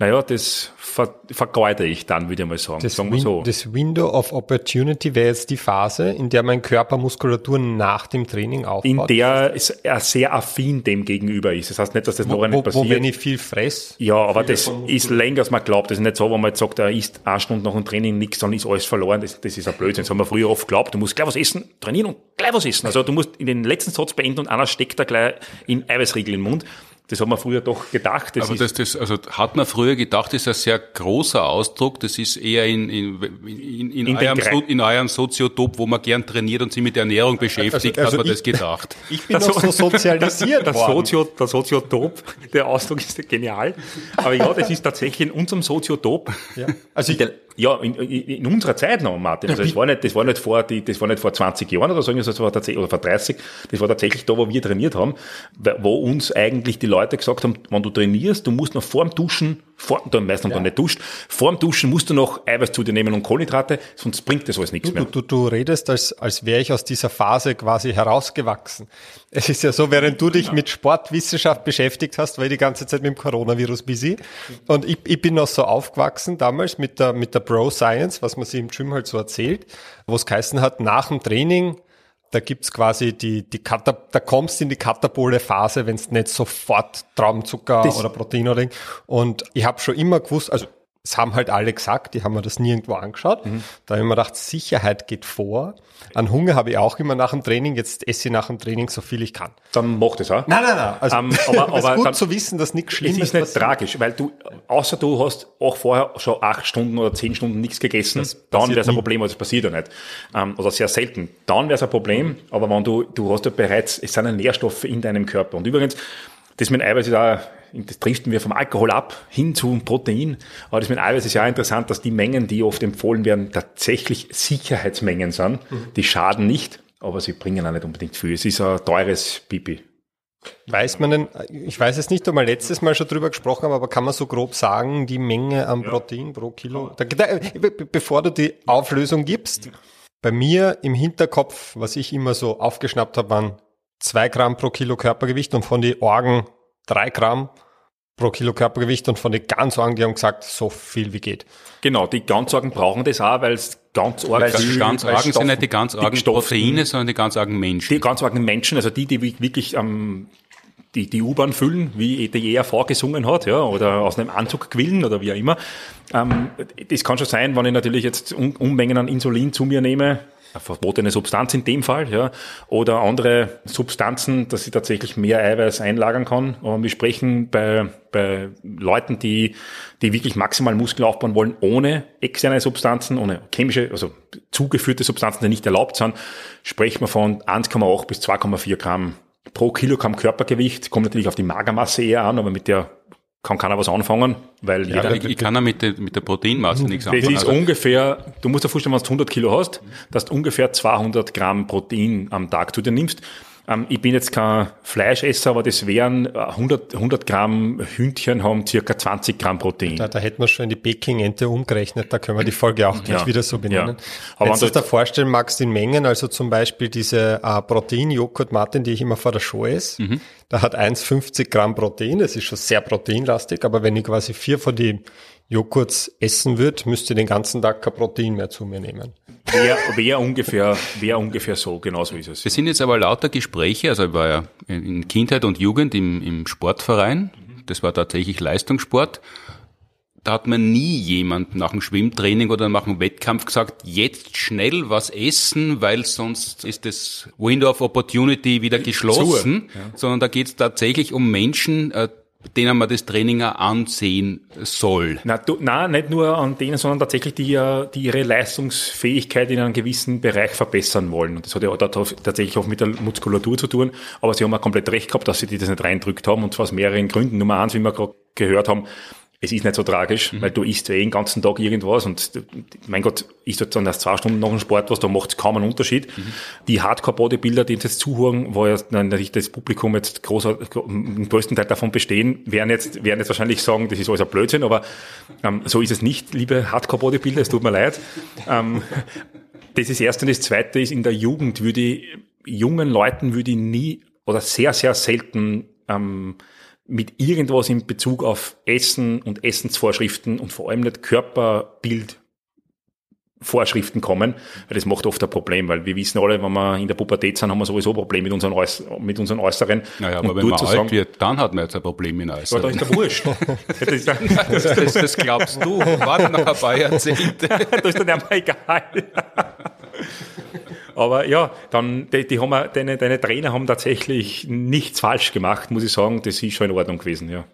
naja, das ver vergeude ich dann, würde ich mal sagen. Das, sagen wir so. das Window of Opportunity wäre jetzt die Phase, in der mein Körper Muskulatur nach dem Training aufbaut. In der es sehr affin dem gegenüber ist. Das heißt nicht, dass das noch nicht passiert. Wo, wenn ich viel fress. Ja, aber das ist länger, als man glaubt. Das ist nicht so, wenn man jetzt sagt, er isst eine Stunde nach dem Training nichts, dann ist alles verloren. Das, das ist ein Blödsinn. Das haben wir früher oft geglaubt. Du musst gleich was essen, trainieren und gleich was essen. Also du musst in den letzten Satz beenden und einer steckt da gleich in Eiweißriegel im Mund. Das hat man früher doch gedacht. Das Aber das, das, also hat man früher gedacht, das ist ein sehr großer Ausdruck. Das ist eher in, in, in, in, in, eurem, so, in eurem Soziotop, wo man gern trainiert und sich mit Ernährung beschäftigt, also, also hat man ich, das gedacht. Ich bin noch so sozialisiert der, Sozio, der Soziotop, der Ausdruck ist genial. Aber ja, das ist tatsächlich in unserem Soziotop. Ja. Also ich, Ja, in, in, unserer Zeit noch, Martin. Also das war nicht, das war nicht vor, die, das war nicht vor 20 Jahren oder so, das war tatsächlich, oder vor 30. Das war tatsächlich da, wo wir trainiert haben, wo uns eigentlich die Leute gesagt haben, wenn du trainierst, du musst noch vor dem Duschen, vor, dann meistens ja. dann nicht duscht, vor dem Duschen musst du noch Eiweiß zu dir nehmen und Kohlenhydrate, sonst bringt das alles nichts du, mehr. Du, du, du redest, als, als wäre ich aus dieser Phase quasi herausgewachsen. Es ist ja so, während du dich ja. mit Sportwissenschaft beschäftigt hast, war ich die ganze Zeit mit dem Coronavirus busy. Und ich, ich bin noch so aufgewachsen damals mit der, mit der Bro Science, was man sich im Gym halt so erzählt, wo es geheißen hat, nach dem Training, da gibt's quasi die, die Katap da kommst du in die katabole Phase, wenn es nicht sofort Traubenzucker das oder Protein oder Und ich habe schon immer gewusst, also das haben halt alle gesagt, die haben mir das nirgendwo angeschaut. Mhm. Da habe ich mir gedacht, Sicherheit geht vor. An Hunger habe ich auch immer nach dem Training, jetzt esse ich nach dem Training so viel ich kann. Dann mach das auch. Nein, nein, nein. Also, um, aber, aber ist gut dann, zu wissen, dass nichts Schlimmes ist. Es ist nicht tragisch, weil du, außer du hast auch vorher schon acht Stunden oder zehn Stunden nichts gegessen, dann wäre es ein Problem, aber das passiert ja nicht. Um, oder sehr selten. Dann wäre es ein Problem, aber wenn du, du hast ja bereits, es sind ja Nährstoffe in deinem Körper. Und übrigens, das mit Eiweiß ist auch, das driften wir vom Alkohol ab hin zu Protein. Aber das mit Eiweiß ist ja auch interessant, dass die Mengen, die oft empfohlen werden, tatsächlich Sicherheitsmengen sind. Mhm. Die schaden nicht, aber sie bringen auch nicht unbedingt viel. Es ist ein teures Pipi. Weiß man denn, ich weiß es nicht, ob wir letztes Mal schon drüber gesprochen haben, aber kann man so grob sagen, die Menge an Protein pro Kilo? Da, da, bevor du die Auflösung gibst, bei mir im Hinterkopf, was ich immer so aufgeschnappt habe, waren zwei Gramm pro Kilo Körpergewicht und von den Orgen drei Gramm pro Kilo Körpergewicht und von den Ganzorgen, die haben gesagt, so viel wie geht. Genau, die Ganzorgen brauchen das auch, weil es ganz arg weil die Ganzorgen sind nicht die Ganzorgen Proteine, sondern die Ganzorgen Menschen. Die Ganzorgen Menschen, also die, die wirklich ähm, die, die U-Bahn füllen, wie die ERV gesungen hat, ja, oder aus einem Anzug quillen oder wie auch immer. Ähm, das kann schon sein, wenn ich natürlich jetzt Unmengen an Insulin zu mir nehme, verbotene Substanz in dem Fall, ja, oder andere Substanzen, dass sie tatsächlich mehr Eiweiß einlagern kann. Und wir sprechen bei, bei Leuten, die, die wirklich maximal Muskeln aufbauen wollen, ohne externe Substanzen, ohne chemische, also zugeführte Substanzen, die nicht erlaubt sind, sprechen wir von 1,8 bis 2,4 Gramm pro Kilogramm Körpergewicht. Kommt natürlich auf die Magermasse eher an, aber mit der kann keiner was anfangen, weil ja, jeder... Ich, ich kann ja mit der, mit der Proteinmasse nichts anfangen. Das ist also ungefähr, du musst dir vorstellen, wenn du 100 Kilo hast, dass du ungefähr 200 Gramm Protein am Tag zu dir nimmst. Ähm, ich bin jetzt kein Fleischesser, aber das wären 100, äh, 100 Gramm Hündchen haben circa 20 Gramm Protein. Da, da hätten wir schon in die Peking-Ente umgerechnet, da können wir die Folge auch gleich ja, wieder so benennen. Ja. Aber wenn du dir vorstellen magst in Mengen, also zum Beispiel diese äh, Protein-Joghurt, Martin, die ich immer vor der Show esse, mhm. da hat 1,50 Gramm Protein, das ist schon sehr proteinlastig, aber wenn ich quasi vier von die Joghurts essen würde, müsste ich den ganzen Tag kein Protein mehr zu mir nehmen. Wäre wär ungefähr, wär ungefähr so, genau so ist es. Wir sind jetzt aber lauter Gespräche, also ich war ja in Kindheit und Jugend im, im Sportverein, das war tatsächlich Leistungssport. Da hat man nie jemand nach dem Schwimmtraining oder nach dem Wettkampf gesagt, jetzt schnell was essen, weil sonst ist das Window of Opportunity wieder geschlossen, ja. sondern da geht es tatsächlich um Menschen, äh, denen man das Training auch ansehen soll. Na, nicht nur an denen, sondern tatsächlich die, die ihre Leistungsfähigkeit in einem gewissen Bereich verbessern wollen. Und das hat ja auch tatsächlich auch mit der Muskulatur zu tun. Aber sie haben auch komplett recht gehabt, dass sie die das nicht reindrückt haben. Und zwar aus mehreren Gründen. Nummer eins, wie wir gerade gehört haben, es ist nicht so tragisch, mhm. weil du isst ja eh den ganzen Tag irgendwas und mein Gott, isst du dann erst zwei Stunden nach dem Sport was, da macht es kaum einen Unterschied. Mhm. Die Hardcore-Bodybuilder, die uns jetzt zuhören, wo ja natürlich das Publikum jetzt großer, im größten Teil davon bestehen, werden jetzt, werden jetzt wahrscheinlich sagen, das ist alles ein Blödsinn, aber ähm, so ist es nicht, liebe Hardcore-Bodybuilder, es tut mir leid. Ähm, das ist das Erste und das Zweite ist, in der Jugend würde ich, jungen Leuten würde ich nie oder sehr, sehr selten ähm, mit irgendwas in Bezug auf Essen und Essensvorschriften und vor allem nicht Körperbild Vorschriften kommen, weil das macht oft ein Problem, weil wir wissen alle, wenn wir in der Pubertät sind, haben wir sowieso ein Problem mit unseren, Äuß mit unseren Äußeren. Naja, aber und wenn man alt sagen, wird, dann hat man jetzt ein Problem mit Äußeren. Aber da ist der Wurscht. das, das, das, glaubst du. Warte noch ein paar Jahrzehnte. da ist dann einmal egal. Aber ja, dann, die, die haben, deine, deine Trainer haben tatsächlich nichts falsch gemacht, muss ich sagen. Das ist schon in Ordnung gewesen, ja.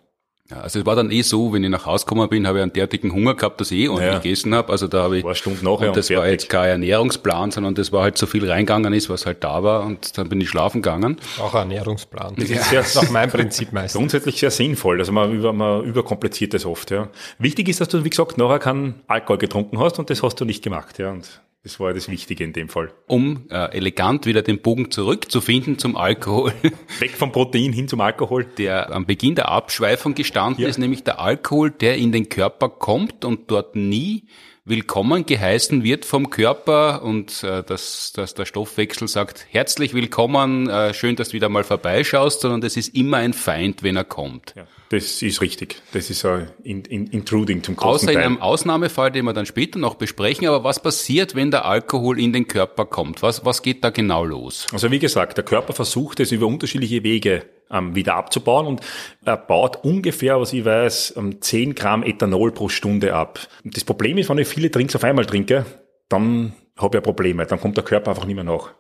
Ja, also es war dann eh so, wenn ich nach Hause gekommen bin, habe ich einen derartigen Hunger gehabt, dass ich eh ordentlich Ja. gegessen habe. Also da habe ich Ein paar Stunden nachher und das und war jetzt kein Ernährungsplan, sondern das war halt so viel reingegangen ist, was halt da war und dann bin ich schlafen gegangen. Auch ein Ernährungsplan. Das ist, ja- ist auch mein Prinzip meistens. Grundsätzlich sehr sinnvoll. Also man, über, man überkompliziert das oft. Ja. Wichtig ist, dass du, wie gesagt, nachher keinen Alkohol getrunken hast und das hast du nicht gemacht. Ja. Und das war ja das Wichtige in dem Fall. Um äh, elegant wieder den Bogen zurückzufinden zum Alkohol, Weg vom Protein hin zum Alkohol. der am Beginn der Abschweifung gestanden Ja. ist, nämlich der Alkohol, der in den Körper kommt und dort nie willkommen geheißen wird vom Körper und äh, dass, dass der Stoffwechsel sagt, herzlich willkommen, äh, schön, dass du wieder mal vorbeischaust, sondern das ist immer ein Feind, wenn er kommt. Ja. Das ist richtig. Das ist ein in, in, Intruding zum großen Außer in Teil. einem Ausnahmefall, den wir dann später noch besprechen, aber was passiert, wenn der Alkohol in den Körper kommt? Was, was geht da genau los? Also wie gesagt, der Körper versucht es über unterschiedliche Wege ähm, wieder abzubauen und er baut ungefähr, was ich weiß, ähm, 10 Gramm Ethanol pro Stunde ab. Das Problem ist, wenn ich viele Drinks auf einmal trinke, dann habe ich Probleme, dann kommt der Körper einfach nicht mehr nach.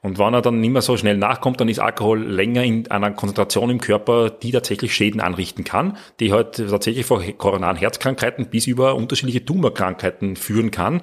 Und wenn er dann nicht mehr so schnell nachkommt, dann ist Alkohol länger in einer Konzentration im Körper, die tatsächlich Schäden anrichten kann, die halt tatsächlich vor koronaren Herzkrankheiten bis über unterschiedliche Tumorkrankheiten führen kann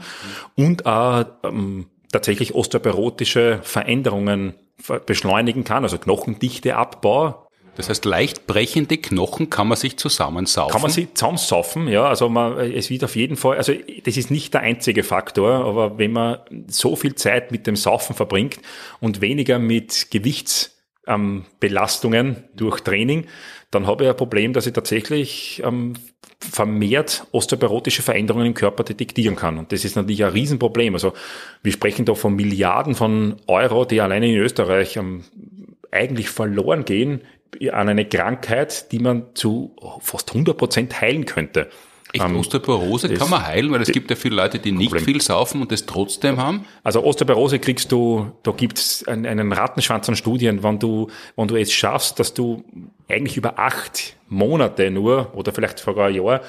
und auch ähm, tatsächlich osteoporotische Veränderungen ver- beschleunigen kann, also Knochendichte Abbau, Das heißt, leicht brechende Knochen kann man sich zusammensaufen. kann man sie zusammensaufen, ja, also man, es wird auf jeden Fall, also das ist nicht der einzige Faktor, aber wenn man so viel Zeit mit dem Saufen verbringt und weniger mit Gewichtsbelastungen durch Training, dann habe ich ein Problem, dass ich tatsächlich ähm, vermehrt osteoporotische Veränderungen im Körper detektieren kann. Und das ist natürlich ein Riesenproblem. Also wir sprechen da von Milliarden von Euro, die alleine in Österreich ähm, eigentlich verloren gehen an eine Krankheit, die man zu fast 100 Prozent heilen könnte. Echt, Ähm, Osteoporose kann man heilen, weil es gibt ja viele Leute, die nicht Problem. viel saufen und das trotzdem haben. Also Osteoporose kriegst du, da gibt's einen, einen Rattenschwanz an Studien, wenn du, wenn du es schaffst, dass du eigentlich über acht Monate nur oder vielleicht sogar ein Jahr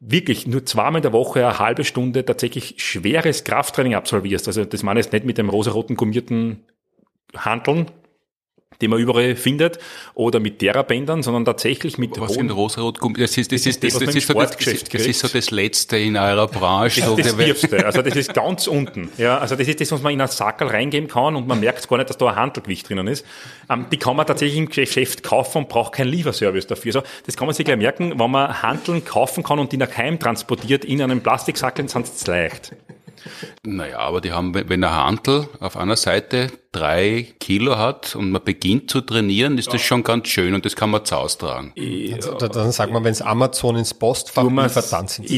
wirklich nur zweimal in der Woche eine halbe Stunde tatsächlich schweres Krafttraining absolvierst. Also das meine ich jetzt nicht mit dem rosaroten gummierten Handeln, den man überall findet, oder mit Therabändern, sondern tatsächlich mit Was hohen- rosarot das ist, das ist, das, das, das ist so das, das, das ist so das Letzte in eurer Branche. Das der- Tiefste. Also das ist ganz unten. Ja, also das ist das, was man in einen Sackerl reingeben kann und man merkt gar nicht, dass da ein Handelgewicht drinnen ist. Ähm, die kann man tatsächlich im Geschäft kaufen und braucht keinen Lieferservice dafür. Also das kann man sich gleich merken, wenn man Handeln kaufen kann und die nach Heim transportiert in einem Plastiksackel, sind es leicht. Naja, aber die haben, wenn der Handel auf einer Seite drei Kilo hat und man beginnt zu trainieren, ist das schon ganz schön und das kann man zu Hause tragen. Also, da- dann sagt man, wenn es Amazon ins Postfach liefert, dann sind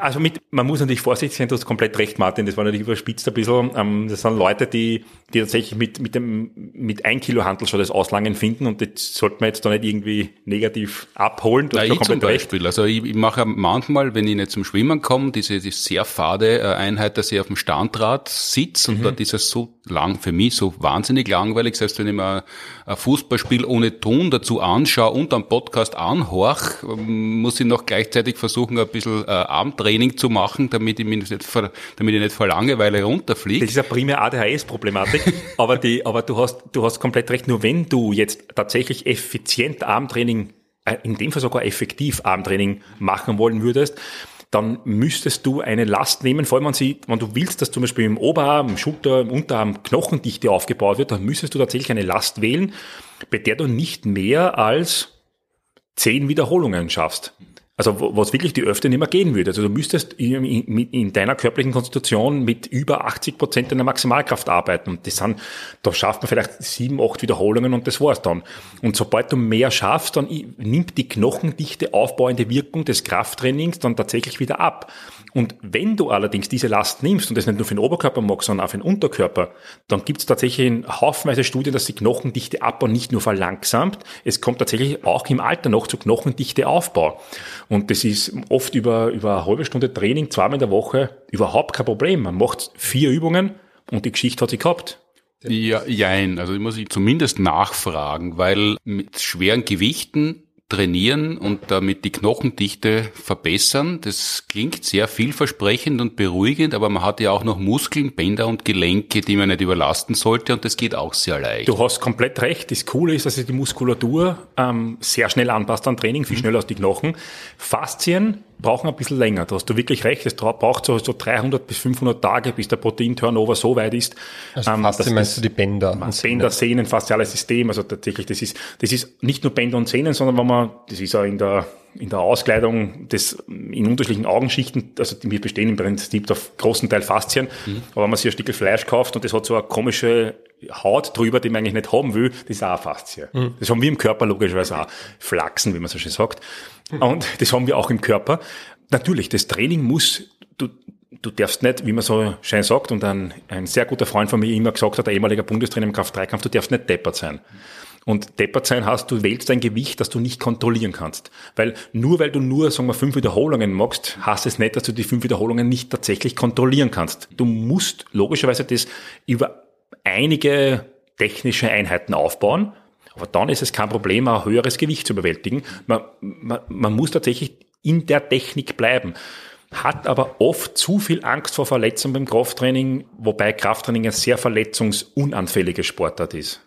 Also mit, man muss natürlich vorsichtig sein, du hast komplett recht, Martin, das war natürlich überspitzt ein bisschen. Ähm, das sind Leute, die, die tatsächlich mit, mit dem, mit ein Kilo Handel schon das Auslangen finden und das sollte man jetzt da nicht irgendwie negativ abholen. Du Na, ich zum komplett recht. Beispiel. Also ich, ich mache manchmal, wenn ich nicht zum Schwimmen komme, diese, diese sehr fade äh, Einheit, dass ich auf dem Standrad sitze Mhm. und dort ist es so lang, für mich so wahnsinnig langweilig, selbst wenn ich mir ein Fußballspiel ohne Ton dazu anschaue und am Podcast anhorch, muss ich noch gleichzeitig versuchen, ein bisschen äh, Abendtraining zu machen, damit ich mich nicht vor, damit ich nicht vor Langeweile runterfliege. Das ist eine primär ADHS-Problematik, aber die, aber du hast, du hast komplett recht. Nur wenn du jetzt tatsächlich effizient Armtraining, äh, in dem Fall sogar effektiv Armtraining machen wollen würdest, dann müsstest du eine Last nehmen, vor allem wenn, sie, wenn du willst, dass zum Beispiel im Oberarm, im Schulter, im Unterarm Knochendichte aufgebaut wird, dann müsstest du tatsächlich eine Last wählen, bei der du nicht mehr als zehn Wiederholungen schaffst. Also was wirklich die öfter nicht mehr gehen würde. Also du müsstest in, in, in deiner körperlichen Konstitution mit über 80 Prozent deiner Maximalkraft arbeiten. Und das sind, da schafft man vielleicht sieben, acht Wiederholungen und das war's dann. Und sobald du mehr schaffst, dann nimmt die knochendichte aufbauende Wirkung des Krafttrainings dann tatsächlich wieder ab. Und wenn du allerdings diese Last nimmst und das nicht nur für den Oberkörper magst, sondern auch für den Unterkörper, dann gibt es tatsächlich in haufenweise Studien, dass die knochendichte Abbau nicht nur verlangsamt, es kommt tatsächlich auch im Alter noch zu knochendichte Aufbau. Und das ist oft über, über eine halbe Stunde Training, zweimal in der Woche, überhaupt kein Problem. Man macht vier Übungen und die Geschichte hat sie gehabt. Ja, jein. Also ich muss ich zumindest nachfragen, weil mit schweren Gewichten trainieren und damit die Knochendichte verbessern. Das klingt sehr vielversprechend und beruhigend, aber man hat ja auch noch Muskeln, Bänder und Gelenke, die man nicht überlasten sollte und das geht auch sehr leicht. Du hast komplett recht. Das Coole ist, dass sich die Muskulatur ähm, sehr schnell anpasst an Training, viel mhm. schneller als die Knochen. Faszien brauchen ein bisschen länger. Da hast du wirklich recht. Es braucht so, so 300 bis 500 Tage, bis der Protein-Turnover so weit ist. Also ähm, Faszien meinst du die Bänder? Bänder, Sehnen, fasziales System. Also tatsächlich, das ist, das ist nicht nur Bänder und Sehnen, sondern wenn man, das ist ja in der, in der Auskleidung des, in unterschiedlichen Augenschichten, also wir bestehen im Prinzip auf großen Teil Faszien, mhm. aber wenn man sich ein Stück Fleisch kauft und das hat so eine komische Haut drüber, die man eigentlich nicht haben will, das ist auch eine Faszie. Mhm. Das haben wir im Körper logischerweise auch. Flachsen, wie man so schön sagt. Und das haben wir auch im Körper. Natürlich, das Training muss, du, du darfst nicht, wie man so schön sagt, und ein, ein sehr guter Freund von mir immer gesagt hat, der ehemaliger Bundestrainer im Kraft-3-Kampf, du darfst nicht deppert sein. Und deppert sein heißt, du wählst ein Gewicht, das du nicht kontrollieren kannst. Weil nur weil du nur, sagen wir, fünf Wiederholungen machst, heißt es nicht, dass du die fünf Wiederholungen nicht tatsächlich kontrollieren kannst. Du musst logischerweise das über einige technische Einheiten aufbauen aber dann ist es kein Problem, ein höheres Gewicht zu überwältigen. Man, man, man muss tatsächlich in der Technik bleiben hat aber oft zu viel Angst vor Verletzungen beim Krafttraining, wobei Krafttraining ein sehr verletzungsunanfälliger Sportart ist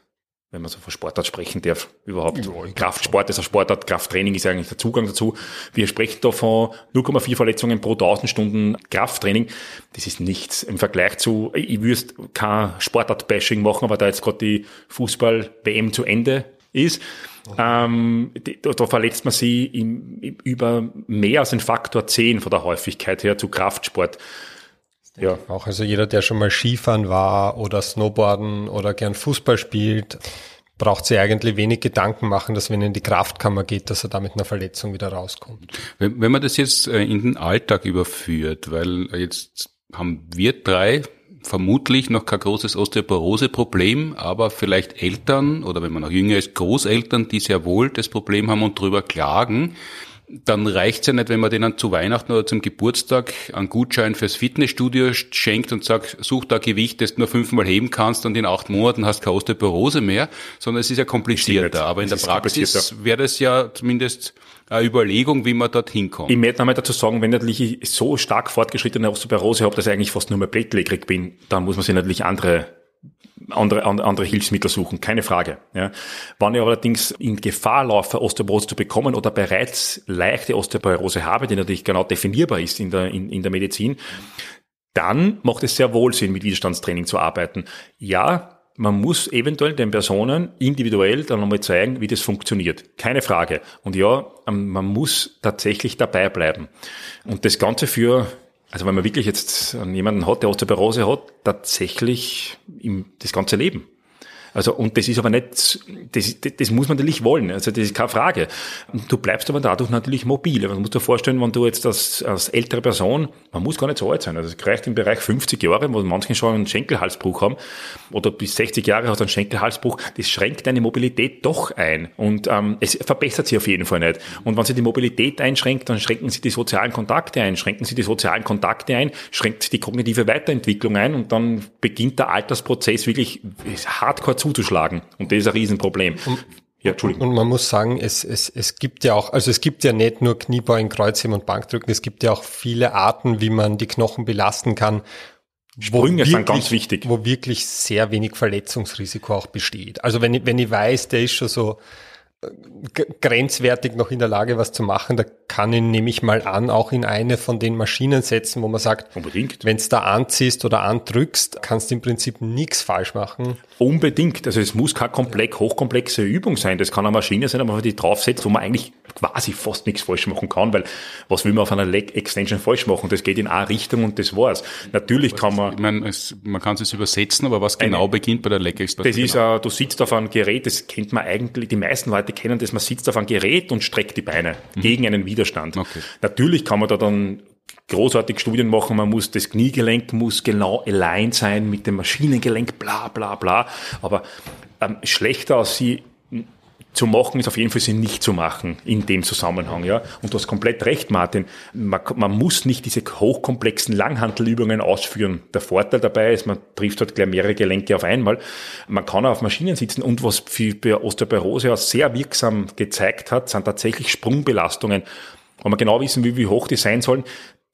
wenn man so von Sportart sprechen darf, überhaupt. Ja, Kraftsport ist ein Sportart, Krafttraining ist eigentlich der Zugang dazu. Wir sprechen da von 0,4 Verletzungen pro 1000 Stunden Krafttraining. Das ist nichts im Vergleich zu, ich würde kein Sportart-Bashing machen, aber da jetzt gerade die Fußball-WM zu Ende ist, ähm, da, verletzt man sie im, über mehr als ein Faktor 10 von der Häufigkeit her zu Kraftsport. Ja. Auch also jeder, der schon mal Skifahren war oder Snowboarden oder gern Fußball spielt, braucht sich eigentlich wenig Gedanken machen, dass wenn er in die Kraftkammer geht, dass er da mit einer Verletzung wieder rauskommt. Wenn, wenn man das jetzt äh, in den Alltag überführt, weil jetzt haben wir drei vermutlich noch kein großes Osteoporose-Problem, aber vielleicht Eltern oder wenn man noch jünger ist, Großeltern, die sehr wohl das Problem haben und drüber klagen dann reicht's ja nicht, wenn man denen zu Weihnachten oder zum Geburtstag einen Gutschein fürs Fitnessstudio schenkt und sagt, such da Gewicht, das du nur fünfmal heben kannst und in acht Monaten hast keine Osteoporose mehr, sondern es ist ja komplizierter. Aber in der Praxis wäre das ja zumindest eine Überlegung, wie man dorthin kommt. Ich möchte einmal dazu sagen, wenn natürlich ich so stark fortgeschrittene Osteoporose habe, dass ich eigentlich fast nur mehr bettlägerig bin, dann muss man sich natürlich andere andere, andere Hilfsmittel suchen, keine Frage. Ja. Wenn ich allerdings in Gefahr laufe, Osteoporose zu bekommen oder bereits leichte Osteoporose habe, die natürlich genau definierbar ist in der, in, in der Medizin, dann macht es sehr wohl Sinn, mit Widerstandstraining zu arbeiten. Ja, man muss eventuell den Personen individuell dann nochmal zeigen, wie das funktioniert. Keine Frage. Und ja, ähm, man muss tatsächlich dabei bleiben. Und das Ganze für also wenn man wirklich jetzt jemanden hat, der Osteoporose hat, tatsächlich im, das ganze Leben. Also, und das ist aber nicht, das, das muss man natürlich wollen. Also, das ist keine Frage. Du bleibst aber dadurch natürlich mobil. Man muss dir vorstellen, wenn du jetzt als, als ältere Person, man muss gar nicht so alt sein. Also, es reicht im Bereich 50 Jahre, wo manche schon einen Schenkelhalsbruch haben, oder bis 60 Jahre hast du einen Schenkelhalsbruch. Das schränkt deine Mobilität doch ein. Und, ähm, es verbessert sie auf jeden Fall nicht. Und wenn sie die Mobilität einschränkt, dann schränken sie die sozialen Kontakte ein. Schränken sie die sozialen Kontakte ein, schränkt die kognitive Weiterentwicklung ein und dann beginnt der Altersprozess wirklich hardcore zuzuschlagen. Und das ist ein Riesenproblem. Und, ja, Entschuldigung. Und man muss sagen, es, es, es gibt ja auch, also es gibt ja nicht nur Kniebeugen, Kreuzheben und Bankdrücken, es gibt ja auch viele Arten, wie man die Knochen belasten kann. Sprünge wirklich, sind ganz wichtig. Wo wirklich sehr wenig Verletzungsrisiko auch besteht. Also wenn ich, wenn ich weiß, der ist schon so grenzwertig noch in der Lage, was zu machen. Da kann ihn, nehme ich mal an, auch in eine von den Maschinen setzen, wo man sagt, Unbedingt. wenn es da anziehst oder andrückst, kannst du im Prinzip nichts falsch machen. Unbedingt. Also es muss keine komplex, hochkomplexe Übung sein. Das kann eine Maschine sein, aber wenn man die draufsetzt, wo man eigentlich quasi fast nichts falsch machen kann, weil was will man auf einer Leg Extension falsch machen? Das geht in eine Richtung und das war's. Natürlich kann man... Ich meine, es, man kann es übersetzen, aber was genau eine, beginnt bei der Leg Extension? Das ist, genau? uh, du sitzt auf einem Gerät, das kennt man eigentlich, die meisten Leute kennen das, man sitzt auf einem Gerät und streckt die Beine mhm. gegen einen Widerstand. Okay. Natürlich kann man da dann großartig Studien machen, man muss das Kniegelenk muss genau aligned sein mit dem Maschinengelenk, bla bla bla. Aber ähm, schlechter als sie zu machen, ist auf jeden Fall sie nicht zu machen in dem Zusammenhang, ja. Und du hast komplett recht, Martin. Man, man muss nicht diese hochkomplexen Langhantelübungen ausführen. Der Vorteil dabei ist, man trifft halt gleich mehrere Gelenke auf einmal. Man kann auch auf Maschinen sitzen und was für Osteoporose auch sehr wirksam gezeigt hat, sind tatsächlich Sprungbelastungen. Wenn wir genau wissen, wie, wie hoch die sein sollen,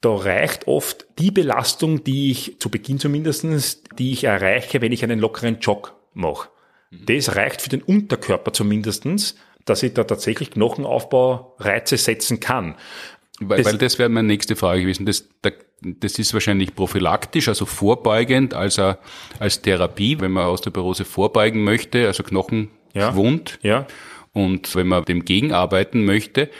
da reicht oft die Belastung, die ich, zu Beginn zumindestens, die ich erreiche, wenn ich einen lockeren Jog mache. Das reicht für den Unterkörper zumindestens, dass ich da tatsächlich Knochenaufbau-Reize setzen kann. Weil das, weil das wäre meine nächste Frage gewesen. Das, das ist wahrscheinlich prophylaktisch, also vorbeugend, als, als Therapie, wenn man Osteoporose vorbeugen möchte, also Knochenschwund. Ja, ja. Und wenn man dem gegenarbeiten möchte,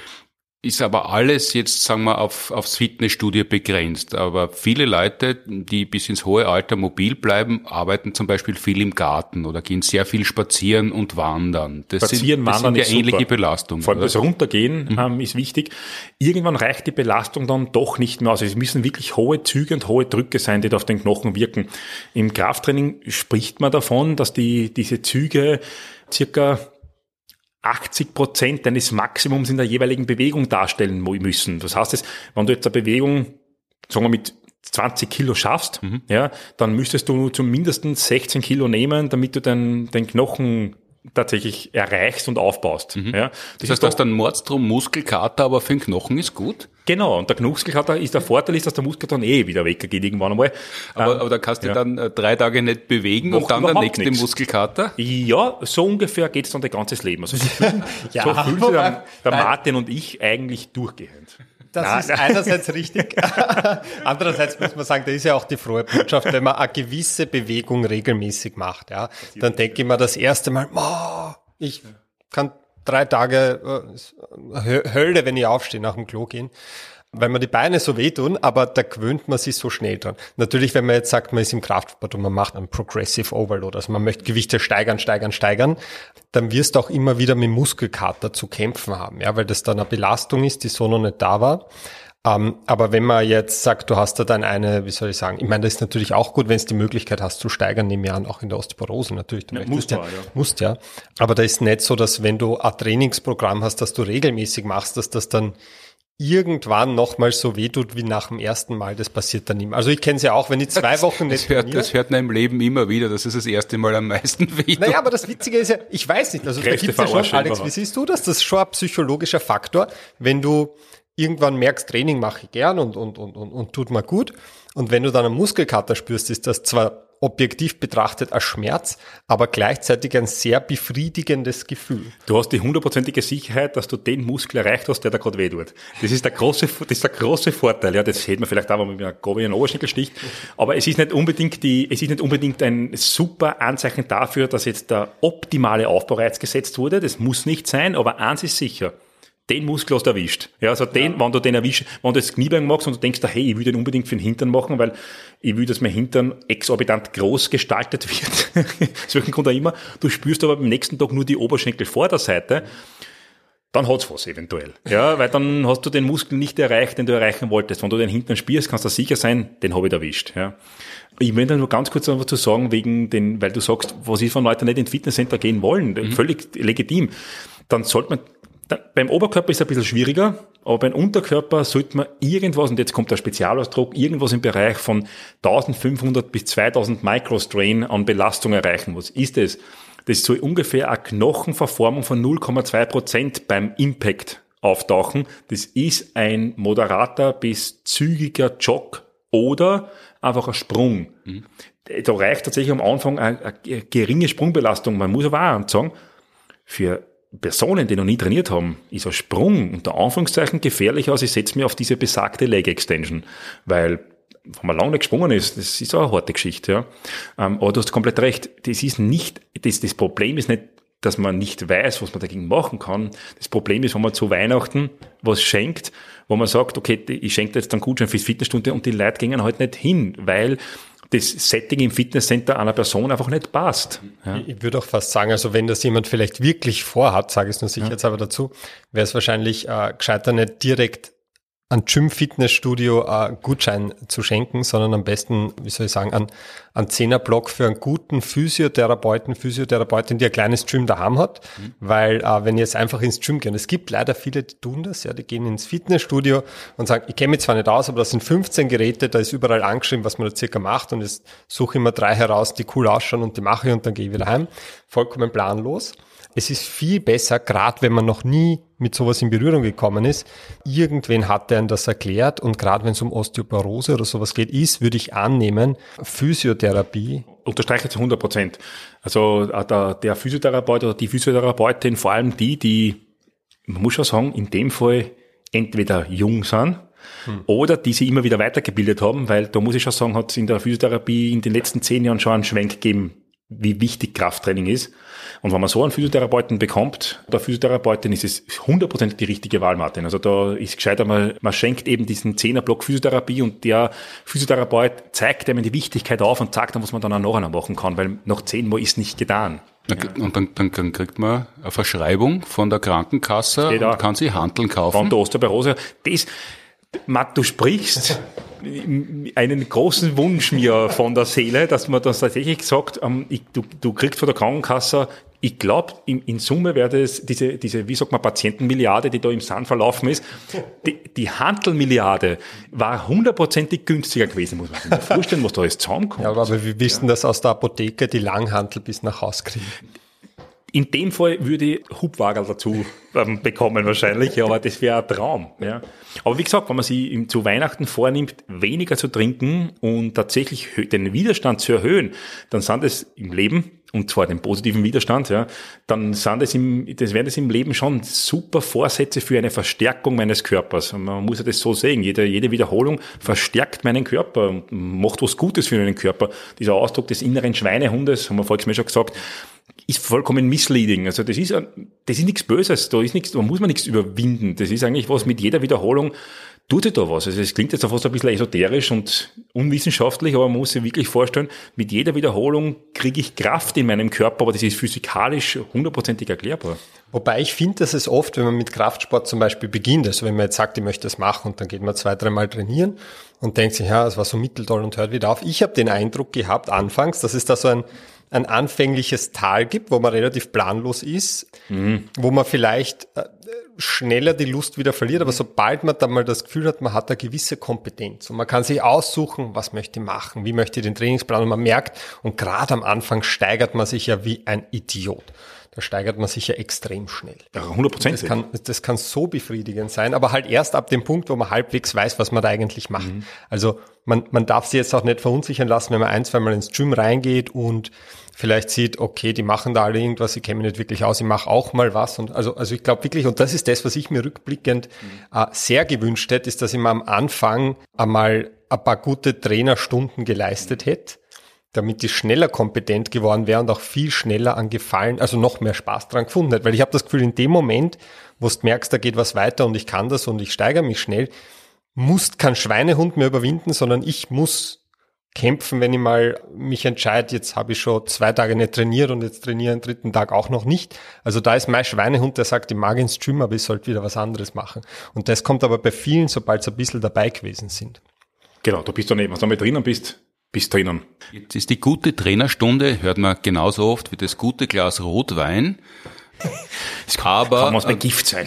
ist aber alles jetzt, sagen wir, auf, aufs Fitnessstudio begrenzt. Aber viele Leute, die bis ins hohe Alter mobil bleiben, arbeiten zum Beispiel viel im Garten oder gehen sehr viel spazieren und wandern. Das spazieren, sind, das wandern sind ja ähnliche Belastungen. Vor allem das Runtergehen mhm. ähm, ist wichtig. Irgendwann reicht die Belastung dann doch nicht mehr aus. Es müssen wirklich hohe Züge und hohe Drücke sein, die da auf den Knochen wirken. Im Krafttraining spricht man davon, dass die, diese Züge circa 80 Prozent deines Maximums in der jeweiligen Bewegung darstellen müssen. Das heißt, es, wenn du jetzt eine Bewegung, sagen wir mit 20 Kilo schaffst, mhm. ja, dann müsstest du zumindest 16 Kilo nehmen, damit du den, den Knochen tatsächlich erreichst und aufbaust. Mhm. Ja, das, das heißt, du hast dann Mordstrom Muskelkater, aber für den Knochen ist gut? Genau, und der Muskelkater ist der Vorteil ist, dass der Muskel dann eh wieder weggeht irgendwann einmal. Aber, ähm, aber da kannst du ja. dann äh, drei Tage nicht bewegen Macht und dann der nächste nichts. Muskelkater? Ja, so ungefähr geht's dann dein ganzes Leben. Also so fühlen, ja, so fühlen sich der, der Martin und ich eigentlich durchgehend. Das Nein. ist einerseits richtig. Andererseits muss man sagen, da ist ja auch die frohe Botschaft, wenn man eine gewisse Bewegung regelmäßig macht, ja, dann denke ich mir das erste Mal, oh, ich kann drei Tage äh, Hölle, wenn ich aufstehe, nach dem Klo gehen weil mir die Beine so wehtun, aber da gewöhnt man sich so schnell dran. Natürlich, wenn man jetzt sagt, man ist im Kraftsport und man macht einen Progressive Overload, also man möchte Gewichte steigern, steigern, steigern, dann wirst du auch immer wieder mit Muskelkater zu kämpfen haben, ja, weil das dann eine Belastung ist, die so noch nicht da war. Um, ähm, aber wenn man jetzt sagt, du hast da dann eine, wie soll ich sagen, ich meine, das ist natürlich auch gut, wenn es die Möglichkeit hast zu steigern, nehme ich an, auch in der Osteoporose natürlich. Du ja, musst, ja, ja. musst ja. Aber da ist nicht so, dass wenn du ein Trainingsprogramm hast, das du regelmäßig machst, dass das dann irgendwann nochmal so wehtut wie nach dem ersten Mal. Das passiert dann immer. Also ich kenne es ja auch, wenn ich zwei das, Wochen nicht das hört, das hört man im Leben immer wieder, dass es das erste Mal am meisten wehtut. Naja, aber das Witzige ist ja, ich weiß nicht, also da gibt's ja schon, Alex, wie siehst du das? Das ist schon ein psychologischer Faktor, wenn du irgendwann merkst, Training mache ich gern und, und, und, und, und tut mir gut. Und wenn du dann einen Muskelkater spürst, ist das zwar objektiv betrachtet ein Schmerz, aber gleichzeitig ein sehr befriedigendes Gefühl. Du hast die hundertprozentige Sicherheit, dass du den Muskel erreicht hast, der da gerade weh tut. Das ist der große, das ist der große Vorteil. Ja, das hält man vielleicht auch, wenn man mit einer Gabel in den Oberschenkel sticht. Aber es ist nicht unbedingt die, es ist nicht unbedingt ein super Anzeichen dafür, dass jetzt der optimale Aufbaureiz gesetzt wurde. Das muss nicht sein, aber eins ist sicher den Muskel hast du erwischt. Ja, also den, ja. wenn du den erwischst, wenn du das Kniebein machst und du denkst, hey, ich will den unbedingt für den Hintern machen, weil ich will, dass mein Hintern exorbitant groß gestaltet wird. aus welchem Grund auch immer. Du spürst aber beim nächsten Tag nur die Oberschenkelvorderseite. Dann hat's was eventuell. Ja, weil dann hast du den Muskel nicht erreicht, den du erreichen wolltest. Wenn du den Hintern spürst, kannst du sicher sein, den habe ich erwischt. Ja. Ich da nur ganz kurz etwas zu sagen, wegen den, weil du sagst, was ist, wenn Leute nicht ins Fitnesscenter gehen wollen? Mhm. Völlig legitim. Dann sollte man beim Oberkörper ist es ein bisschen schwieriger, aber beim Unterkörper sollte man irgendwas, und jetzt kommt der Spezialausdruck, irgendwas im Bereich von 1500 bis 2000 Microstrain an Belastung erreichen. Was ist das? Das soll ungefähr eine Knochenverformung von 0,2 Prozent beim Impact auftauchen. Das ist ein moderater bis zügiger Jog oder einfach ein Sprung. Mhm. Da reicht tatsächlich am Anfang eine, eine geringe Sprungbelastung. Man muss aber auch sagen, für Personen, die noch nie trainiert haben, ist ein Sprung unter Anführungszeichen gefährlicher, als ich setze mir auf diese besagte Leg Extension. Weil, wenn man lange nicht gesprungen ist, das ist auch eine harte Geschichte, ja. Ähm, aber du hast komplett recht. Das ist nicht, das, das Problem ist nicht, dass man nicht weiß, was man dagegen machen kann. Das Problem ist, wenn man zu Weihnachten was schenkt, wo man sagt, okay, ich schenke jetzt einen Gutschein fürs Fitnessstunde und die Leute gehen halt nicht hin, weil das Setting im Fitnesscenter einer Person einfach nicht passt. Ja. Ich würde auch fast sagen, also wenn das jemand vielleicht wirklich vorhat, sage ich es nur sicher ja. jetzt aber dazu, wäre es wahrscheinlich äh, gescheiter nicht direkt an Gym-Fitnessstudio äh, Gutschein zu schenken, sondern am besten, wie soll ich sagen, an, an Zehnerblock für einen guten Physiotherapeuten, Physiotherapeutin, die ein kleines Gym daheim hat. Mhm. Weil äh, wenn ihr jetzt einfach ins Gym geht, es gibt leider viele, die tun das, ja, die gehen ins Fitnessstudio und sagen, ich kenne mich zwar nicht aus, aber das sind 15 Geräte, da ist überall angeschrieben, was man da circa macht und jetzt suche ich mir drei heraus, die cool ausschauen und die mache ich und dann gehe ich wieder heim. Vollkommen planlos es ist viel besser, gerade wenn man noch nie mit sowas in Berührung gekommen ist. Irgendwen hat der das erklärt und gerade wenn es um Osteoporose oder sowas geht, ist, würde ich annehmen, Physiotherapie. Unterstreiche zu 100 Prozent. Also äh, der, der Physiotherapeut oder die Physiotherapeutin, vor allem die, die, man muss schon sagen, in dem Fall entweder jung sind, hm. Oder die sie immer wieder weitergebildet haben, weil da muss ich schon sagen, hat es in der Physiotherapie in den letzten zehn Jahren schon einen Schwenk gegeben, wie wichtig Krafttraining ist. Und wenn man so einen Physiotherapeuten bekommt, der Physiotherapeutin ist es hundertprozentig die richtige Wahl, Martin. Also da ist gescheiter mal, man schenkt eben diesen Zehnerblock Physiotherapie und der Physiotherapeut zeigt einem die Wichtigkeit auf und sagt dann, was man dann auch noch einmal machen kann, weil noch zehnmal ist nicht getan. Und dann, dann, dann kriegt man eine Verschreibung von der Krankenkasse und kann sich Handeln kaufen. Von der Osteoporose. Das, Matt, du sprichst einen großen Wunsch mir von der Seele, dass man das tatsächlich sagt, ähm, ich, du, du kriegst von der Krankenkasse, ich glaube, in, in, Summe wäre das diese, diese, wie sagt man, Patientenmilliarde, die da im Sand verlaufen ist, die, die Handelmilliarde war hundertprozentig günstiger gewesen, muss man sich vorstellen, was da alles zusammenkommt. Ja, aber wir wissen, dass aus der Apotheke die Langhantel bis nach Haus kriegen. In dem Fall würde ich Hubwagel dazu ähm, bekommen wahrscheinlich, aber das wäre ein Traum. Ja. Aber wie gesagt, wenn man sich zu Weihnachten vornimmt, weniger zu trinken und tatsächlich den Widerstand zu erhöhen, dann sind es im Leben, und zwar den positiven Widerstand, ja, dann sind es im, das wären das im Leben schon super Vorsätze für eine Verstärkung meines Körpers. Und man muss ja das so sehen. Jede, jede Wiederholung verstärkt meinen Körper macht was Gutes für meinen Körper. Dieser Ausdruck des inneren Schweinehundes, haben wir vorhin schon gesagt, ist vollkommen misleading. Also das ist, das ist nichts Böses, da ist nichts, da muss man nichts überwinden. Das ist eigentlich was mit jeder Wiederholung tut sich da was. Also es klingt jetzt fast ein bisschen esoterisch und unwissenschaftlich, aber man muss sich wirklich vorstellen, mit jeder Wiederholung kriege ich Kraft in meinem Körper, aber das ist physikalisch hundertprozentig erklärbar. Wobei ich finde, dass es oft, wenn man mit Kraftsport zum Beispiel beginnt, also wenn man jetzt sagt, ich möchte das machen und dann geht man zwei, dreimal trainieren und denkt sich, ja, es war so mitteltoll und hört wieder auf. Ich habe den Eindruck gehabt anfangs, dass es da so ein ein anfängliches Tal gibt, wo man relativ planlos ist, mhm. wo man vielleicht äh, schneller die Lust wieder verliert, aber sobald man dann mal das Gefühl hat, man hat eine gewisse Kompetenz und man kann sich aussuchen, was möchte ich machen, wie möchte ich den Trainingsplan und man merkt, und gerade am Anfang steigert man sich ja wie ein Idiot. Da steigert man sich ja extrem schnell. Ja, 100 Prozent. Das kann, das kann so befriedigend sein, aber halt erst ab dem Punkt, wo man halbwegs weiß, was man da eigentlich macht. Mhm. Also man, man darf sich jetzt auch nicht verunsichern lassen, wenn man ein, zwei Mal ins Gym reingeht und vielleicht sieht, okay, die machen da alle irgendwas, ich kenne mich nicht wirklich aus, ich mache auch mal was. Und also, also ich glaube wirklich, und das ist das, was ich mir rückblickend mhm. äh, sehr gewünscht hätte, ist, dass ich mir am Anfang einmal ein paar gute Trainerstunden geleistet hätte, damit ich schneller kompetent geworden wäre und auch viel schneller an Gefallen, also noch mehr Spaß dran gefunden hätte. Weil ich habe das Gefühl, in dem Moment, wo du merkst, da geht was weiter und ich kann das und ich steigere mich schnell, musst kein Schweinehund mehr überwinden, sondern ich muss kämpfen, wenn ich mal mich entscheide, jetzt habe ich schon zwei Tage nicht trainiert und jetzt trainiere einen dritten Tag auch noch nicht. Also da ist mein Schweinehund, der sagt, ich mag ins Gym, aber ich sollte wieder was anderes machen. Und das kommt aber bei vielen, sobald sie ein bisschen dabei gewesen sind. Genau, du bist dann eben, was einmal drinnen bist, bist drinnen. Jetzt ist die gute Trainerstunde, hört man genauso oft wie das gute Glas Rotwein. Das kann, aber, kann man Gift sein.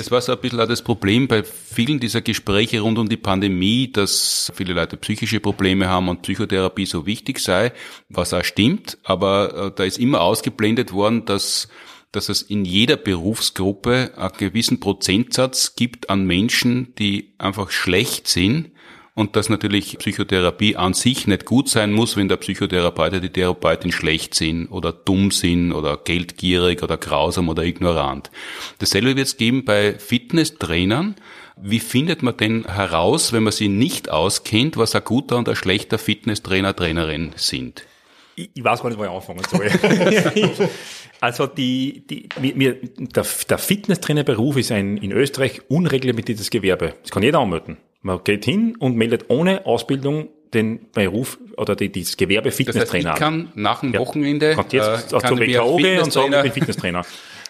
Das war so ein bisschen auch das Problem bei vielen dieser Gespräche rund um die Pandemie, dass viele Leute psychische Probleme haben und Psychotherapie so wichtig sei, was auch stimmt, aber äh, da ist immer ausgeblendet worden, dass dass es in jeder Berufsgruppe einen gewissen Prozentsatz gibt an Menschen, die einfach schlecht sind und dass natürlich Psychotherapie an sich nicht gut sein muss, wenn der Psychotherapeut oder die Therapeutin schlecht sind oder dumm sind oder geldgierig oder grausam oder ignorant. Dasselbe wird es geben bei Fitnesstrainern. Wie findet man denn heraus, wenn man sie nicht auskennt, was ein guter und ein schlechter Fitnesstrainer, Trainerin sind? Ich, ich weiß gar nicht, wo ich anfangen soll. also die, die, mir, der, der Fitnesstrainerberuf ist ein in Österreich unreglementiertes Gewerbe. Das kann jeder anmelden. Man geht hin und meldet ohne Ausbildung den Beruf oder die, das Gewerbe Fitnesstrainer das heißt, ich kann nach dem Wochenende ja, jetzt äh, zum WKO gehen und sagen, ich bin Fitnesstrainer.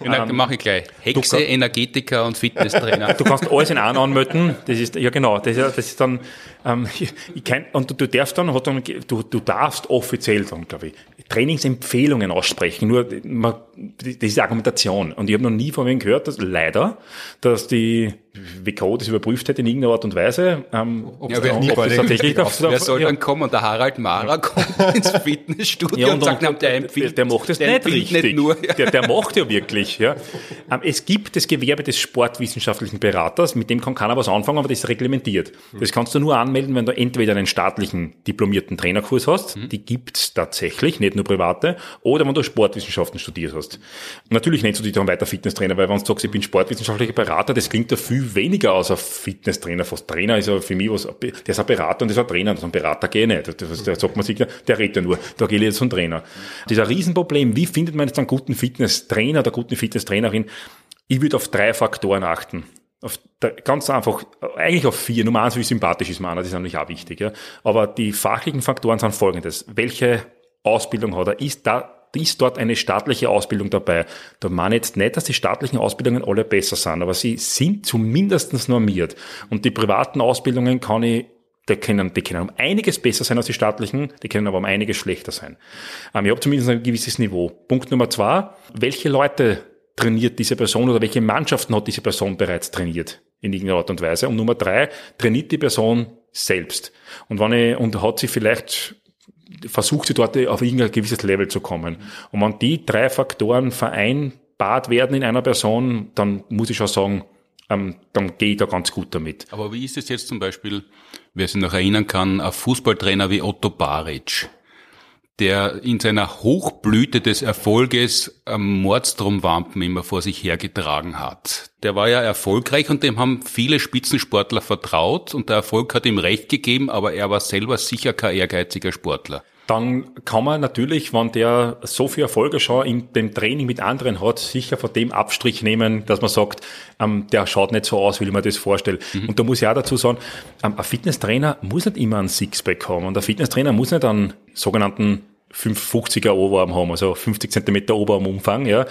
Ja, ähm, mache ich gleich. Hexe, kann, Energetiker und Fitnesstrainer. Du kannst alles in einen anmelden. Das ist, ja genau, das ist, das ist dann, ähm, kann, und du, darfst dann, dann, du, du darfst offiziell dann, glaube ich, Trainingsempfehlungen aussprechen. Nur, man, das ist Argumentation. Und ich habe noch nie von wem gehört, dass leider, dass die WKO das überprüft hätte in irgendeiner Art und Weise. Ähm, ob, ja, ob, ob das tatsächlich auf, Wer soll ja. dann kommen? Und der Harald Mara kommt ins Fitnessstudio ja, und, und, sagt, und, der empfiehlt. Der macht das nicht richtig. Nicht nur, ja. der, der macht ja wirklich. Ja. Ähm, es gibt das Gewerbe des sportwissenschaftlichen Beraters, mit dem kann keiner was anfangen, aber das ist reglementiert. Das kannst du nur anmelden, wenn du entweder einen staatlichen diplomierten Trainerkurs hast, mhm. die gibt's tatsächlich, nicht nur private, oder wenn du Sportwissenschaften studiert hast. Natürlich nennst du dich dann weiter Fitnesstrainer, weil wenn du sagst, ich bin sportwissenschaftlicher Berater, das klingt dafür viel weniger als ein Fitnesstrainer. Fast Trainer ist ja für mich was, der ist ein Berater und das ist ein Trainer. So ein Berater gehe ich nicht. Das, der sagt man sich, der redet ja nur. Da gehe ich jetzt zum Trainer. Das ist ein Riesenproblem. Wie findet man jetzt einen guten Fitnesstrainer oder guten Fitnesstrainerin? Ich würde auf drei Faktoren achten. Auf der, ganz einfach, eigentlich auf vier. Nummer eins, wie sympathisch ist man, das ist natürlich auch wichtig. Ja. Aber die fachlichen Faktoren sind folgendes. Welche Ausbildung hat er? Ist da ist dort eine staatliche Ausbildung dabei. Da meine ich jetzt nicht, dass die staatlichen Ausbildungen alle besser sind, aber sie sind zumindest normiert. Und die privaten Ausbildungen kann ich die können, die können um einiges besser sein als die staatlichen, die können aber um einiges schlechter sein. Ähm, ich habe zumindest ein gewisses Niveau. Punkt Nummer zwei, welche Leute trainiert diese Person oder welche Mannschaften hat diese Person bereits trainiert in irgendeiner Art und Weise? Und Nummer drei, trainiert die Person selbst. Und wenn ich, und hat sie vielleicht versucht sie dort auf irgendein gewisses Level zu kommen. Und wenn die drei Faktoren vereinbart werden in einer Person, dann muss ich schon sagen, ähm, dann gehe ich da ganz gut damit. Aber wie ist es jetzt zum Beispiel, wer sich noch erinnern kann, ein Fußballtrainer wie Otto Baric? Der in seiner Hochblüte des Erfolges am Mordstromwampen immer vor sich hergetragen hat. Der war ja erfolgreich und dem haben viele Spitzensportler vertraut und der Erfolg hat ihm recht gegeben, aber er war selber sicher kein ehrgeiziger Sportler dann kann man natürlich, wenn der so viel Erfolge schon in dem Training mit anderen hat, sicher von dem Abstrich nehmen, dass man sagt, ähm, der schaut nicht so aus, wie ich mir das vorstelle. Mhm. Und da muss ich auch dazu sagen, ähm, ein Fitnesstrainer muss nicht immer ein Sixpack haben und ein Fitnesstrainer muss nicht einen sogenannten 550er Oberarm haben, also 50 Zentimeter Oberarmumfang, ja.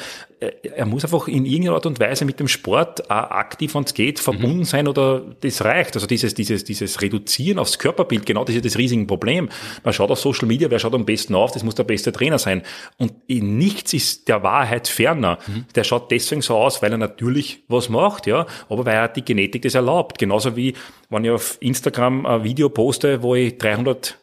Er muss einfach in irgendeiner Art und Weise mit dem Sport auch aktiv, wenn es geht, verbunden mhm. sein oder das reicht. Also dieses, dieses, dieses Reduzieren aufs Körperbild, genau das ist das riesige Problem. Man schaut auf Social Media, wer schaut am besten auf, das muss der beste Trainer sein. Und nichts ist der Wahrheit ferner. Mhm. Der schaut deswegen so aus, weil er natürlich was macht, ja, aber weil er die Genetik das erlaubt. Genauso wie, wenn ich auf Instagram ein Video poste, wo ich 300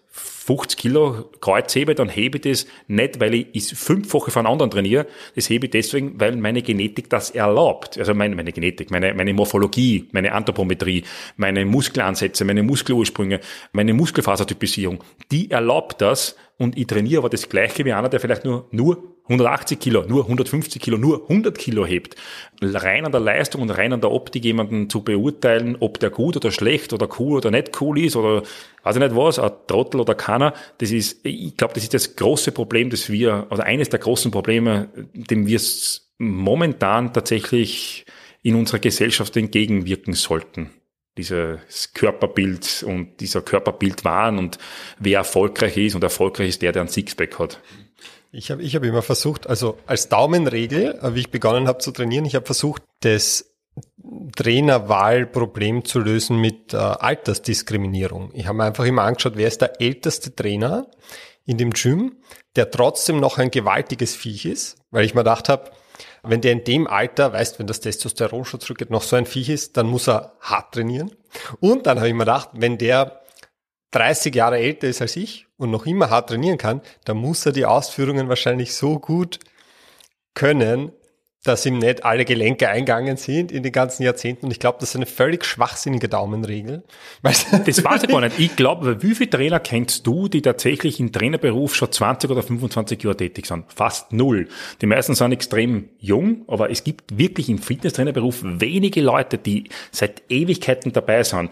50 Kilo Kreuz hebe, dann hebe ich das nicht, weil ich es fünffache von anderen trainiere. Das hebe ich deswegen, weil meine Genetik das erlaubt. Also meine, meine Genetik, meine, meine Morphologie, meine Anthropometrie, meine Muskelansätze, meine Muskelursprünge, meine Muskelfasertypisierung, die erlaubt das und ich trainiere aber das gleiche wie einer, der vielleicht nur, nur 180 Kilo, nur 150 Kilo, nur 100 Kilo hebt. Rein an der Leistung und rein an der Optik jemanden zu beurteilen, ob der gut oder schlecht oder cool oder nicht cool ist oder weiß ich nicht was, ein Trottel oder keiner, das ist, ich glaube, das ist das große Problem, das wir, oder eines der großen Probleme, dem wir momentan tatsächlich in unserer Gesellschaft entgegenwirken sollten dieses Körperbild und dieser Körperbild waren und wer erfolgreich ist und erfolgreich ist der, der ein Sixpack hat. Ich habe ich hab immer versucht, also als Daumenregel, äh, wie ich begonnen habe zu trainieren, ich habe versucht, das Trainerwahlproblem zu lösen mit äh, Altersdiskriminierung. Ich habe mir einfach immer angeschaut, wer ist der älteste Trainer in dem Gym, der trotzdem noch ein gewaltiges Viech ist, weil ich mir gedacht habe, wenn der in dem Alter, weißt, wenn das Testosteron schon zurückgeht, noch so ein Viech ist, dann muss er hart trainieren. Und dann habe ich mir gedacht, wenn der 30 Jahre älter ist als ich und noch immer hart trainieren kann, dann muss er die Ausführungen wahrscheinlich so gut können, dass ihm nicht alle Gelenke eingegangen sind in den ganzen Jahrzehnten. Und ich glaube, das ist eine völlig schwachsinnige Daumenregel. Das weiß ich gar nicht. Ich glaube, wie viele Trainer kennst du, die tatsächlich im Trainerberuf schon 20 oder 25 Jahre tätig sind? Fast null. Die meisten sind extrem jung, aber es gibt wirklich im Fitnesstrainerberuf wenige Leute, die seit Ewigkeiten dabei sind.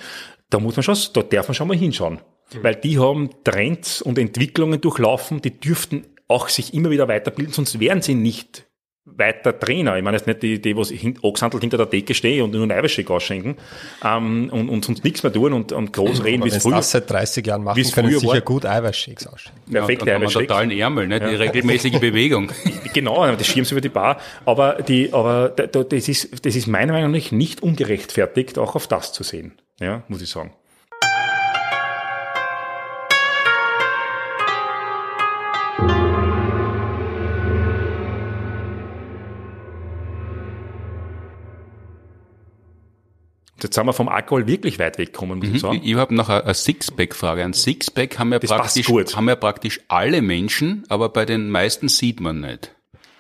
Da muss man schon, da darf man schon mal hinschauen. Weil die haben Trends und Entwicklungen durchlaufen, die dürften auch sich immer wieder weiterbilden, sonst wären sie nicht weiter Trainer. Ich meine jetzt nicht die, die was hin, angesandelt hinter der Decke stehen und nur einen Eiweißshake ausschenken ähm, und, und sonst nichts mehr tun und, und groß reden, wie es früher. das seit 30 Jahren machen, können früher sicher war. gut Eiweißshakes ausschenken. Perfekt, ja, Eiweißshake. totalen Ärmel, ne? die ja. regelmäßige Bewegung. genau, das schieben sie über die Bar. Aber, die, aber das, ist, das ist meiner Meinung nach nicht ungerechtfertigt, auch auf das zu sehen, ja, muss ich sagen. Jetzt sind wir vom Alkohol wirklich weit weggekommen, muss mhm. ich sagen. Ich, ich habe noch eine, Sixpack-Frage. Ein Sixpack haben ja, praktisch, haben ja praktisch alle Menschen, aber bei den meisten sieht man nicht.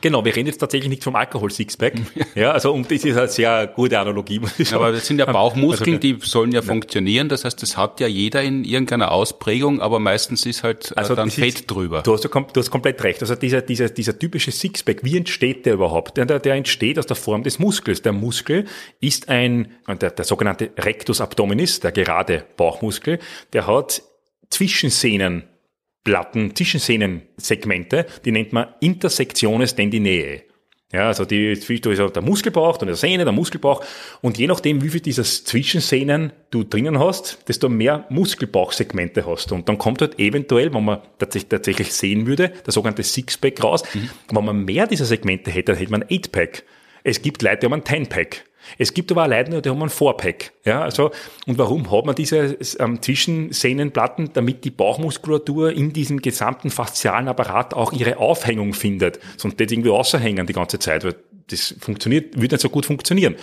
Genau, wir reden jetzt tatsächlich nicht vom Alkohol-Sixpack. ja, also und das ist eine sehr gute Analogie, muss ich sagen. Aber das sind ja Bauchmuskeln, also, die sollen ja, ja, funktionieren. Das heißt, das hat ja jeder in irgendeiner Ausprägung, aber meistens ist halt äh, also dann Fett ist, drüber. Du hast, du hast komplett recht. Also dieser, dieser, dieser typische Sixpack, wie entsteht der überhaupt? Der, der entsteht aus der Form des Muskels. Der Muskel ist ein, der, der sogenannte Rectus abdominis, der gerade Bauchmuskel, der hat Zwischensehnen Platten, Zwischensehnensegmente, die nennt man Intersektiones tendinee. Ja, also die, da ist der Muskelbauch, dann der Sehne, der Muskelbauch. Und je nachdem, wie viel dieser Zwischensehnen du drinnen hast, desto mehr Muskelbauchsegmente hast du. Und dann kommt halt eventuell, wenn man tatsächlich, tatsächlich sehen würde, der sogenannte Sixpack raus. Mhm. Wenn man mehr dieser Segmente hätte, dann hätte man ein Eightpack. Es gibt Leute, die haben ein Tenpack. Es gibt aber auch Leute, die haben ein Vorpack. Ja, also, und warum hat man diese ähm, Zwischensehnenplatten? Damit die Bauchmuskulatur in diesem gesamten faszialen Apparat auch ihre Aufhängung findet. Sonst wird irgendwie außerhängen die ganze Zeit, weil das funktioniert, würde nicht so gut funktionieren.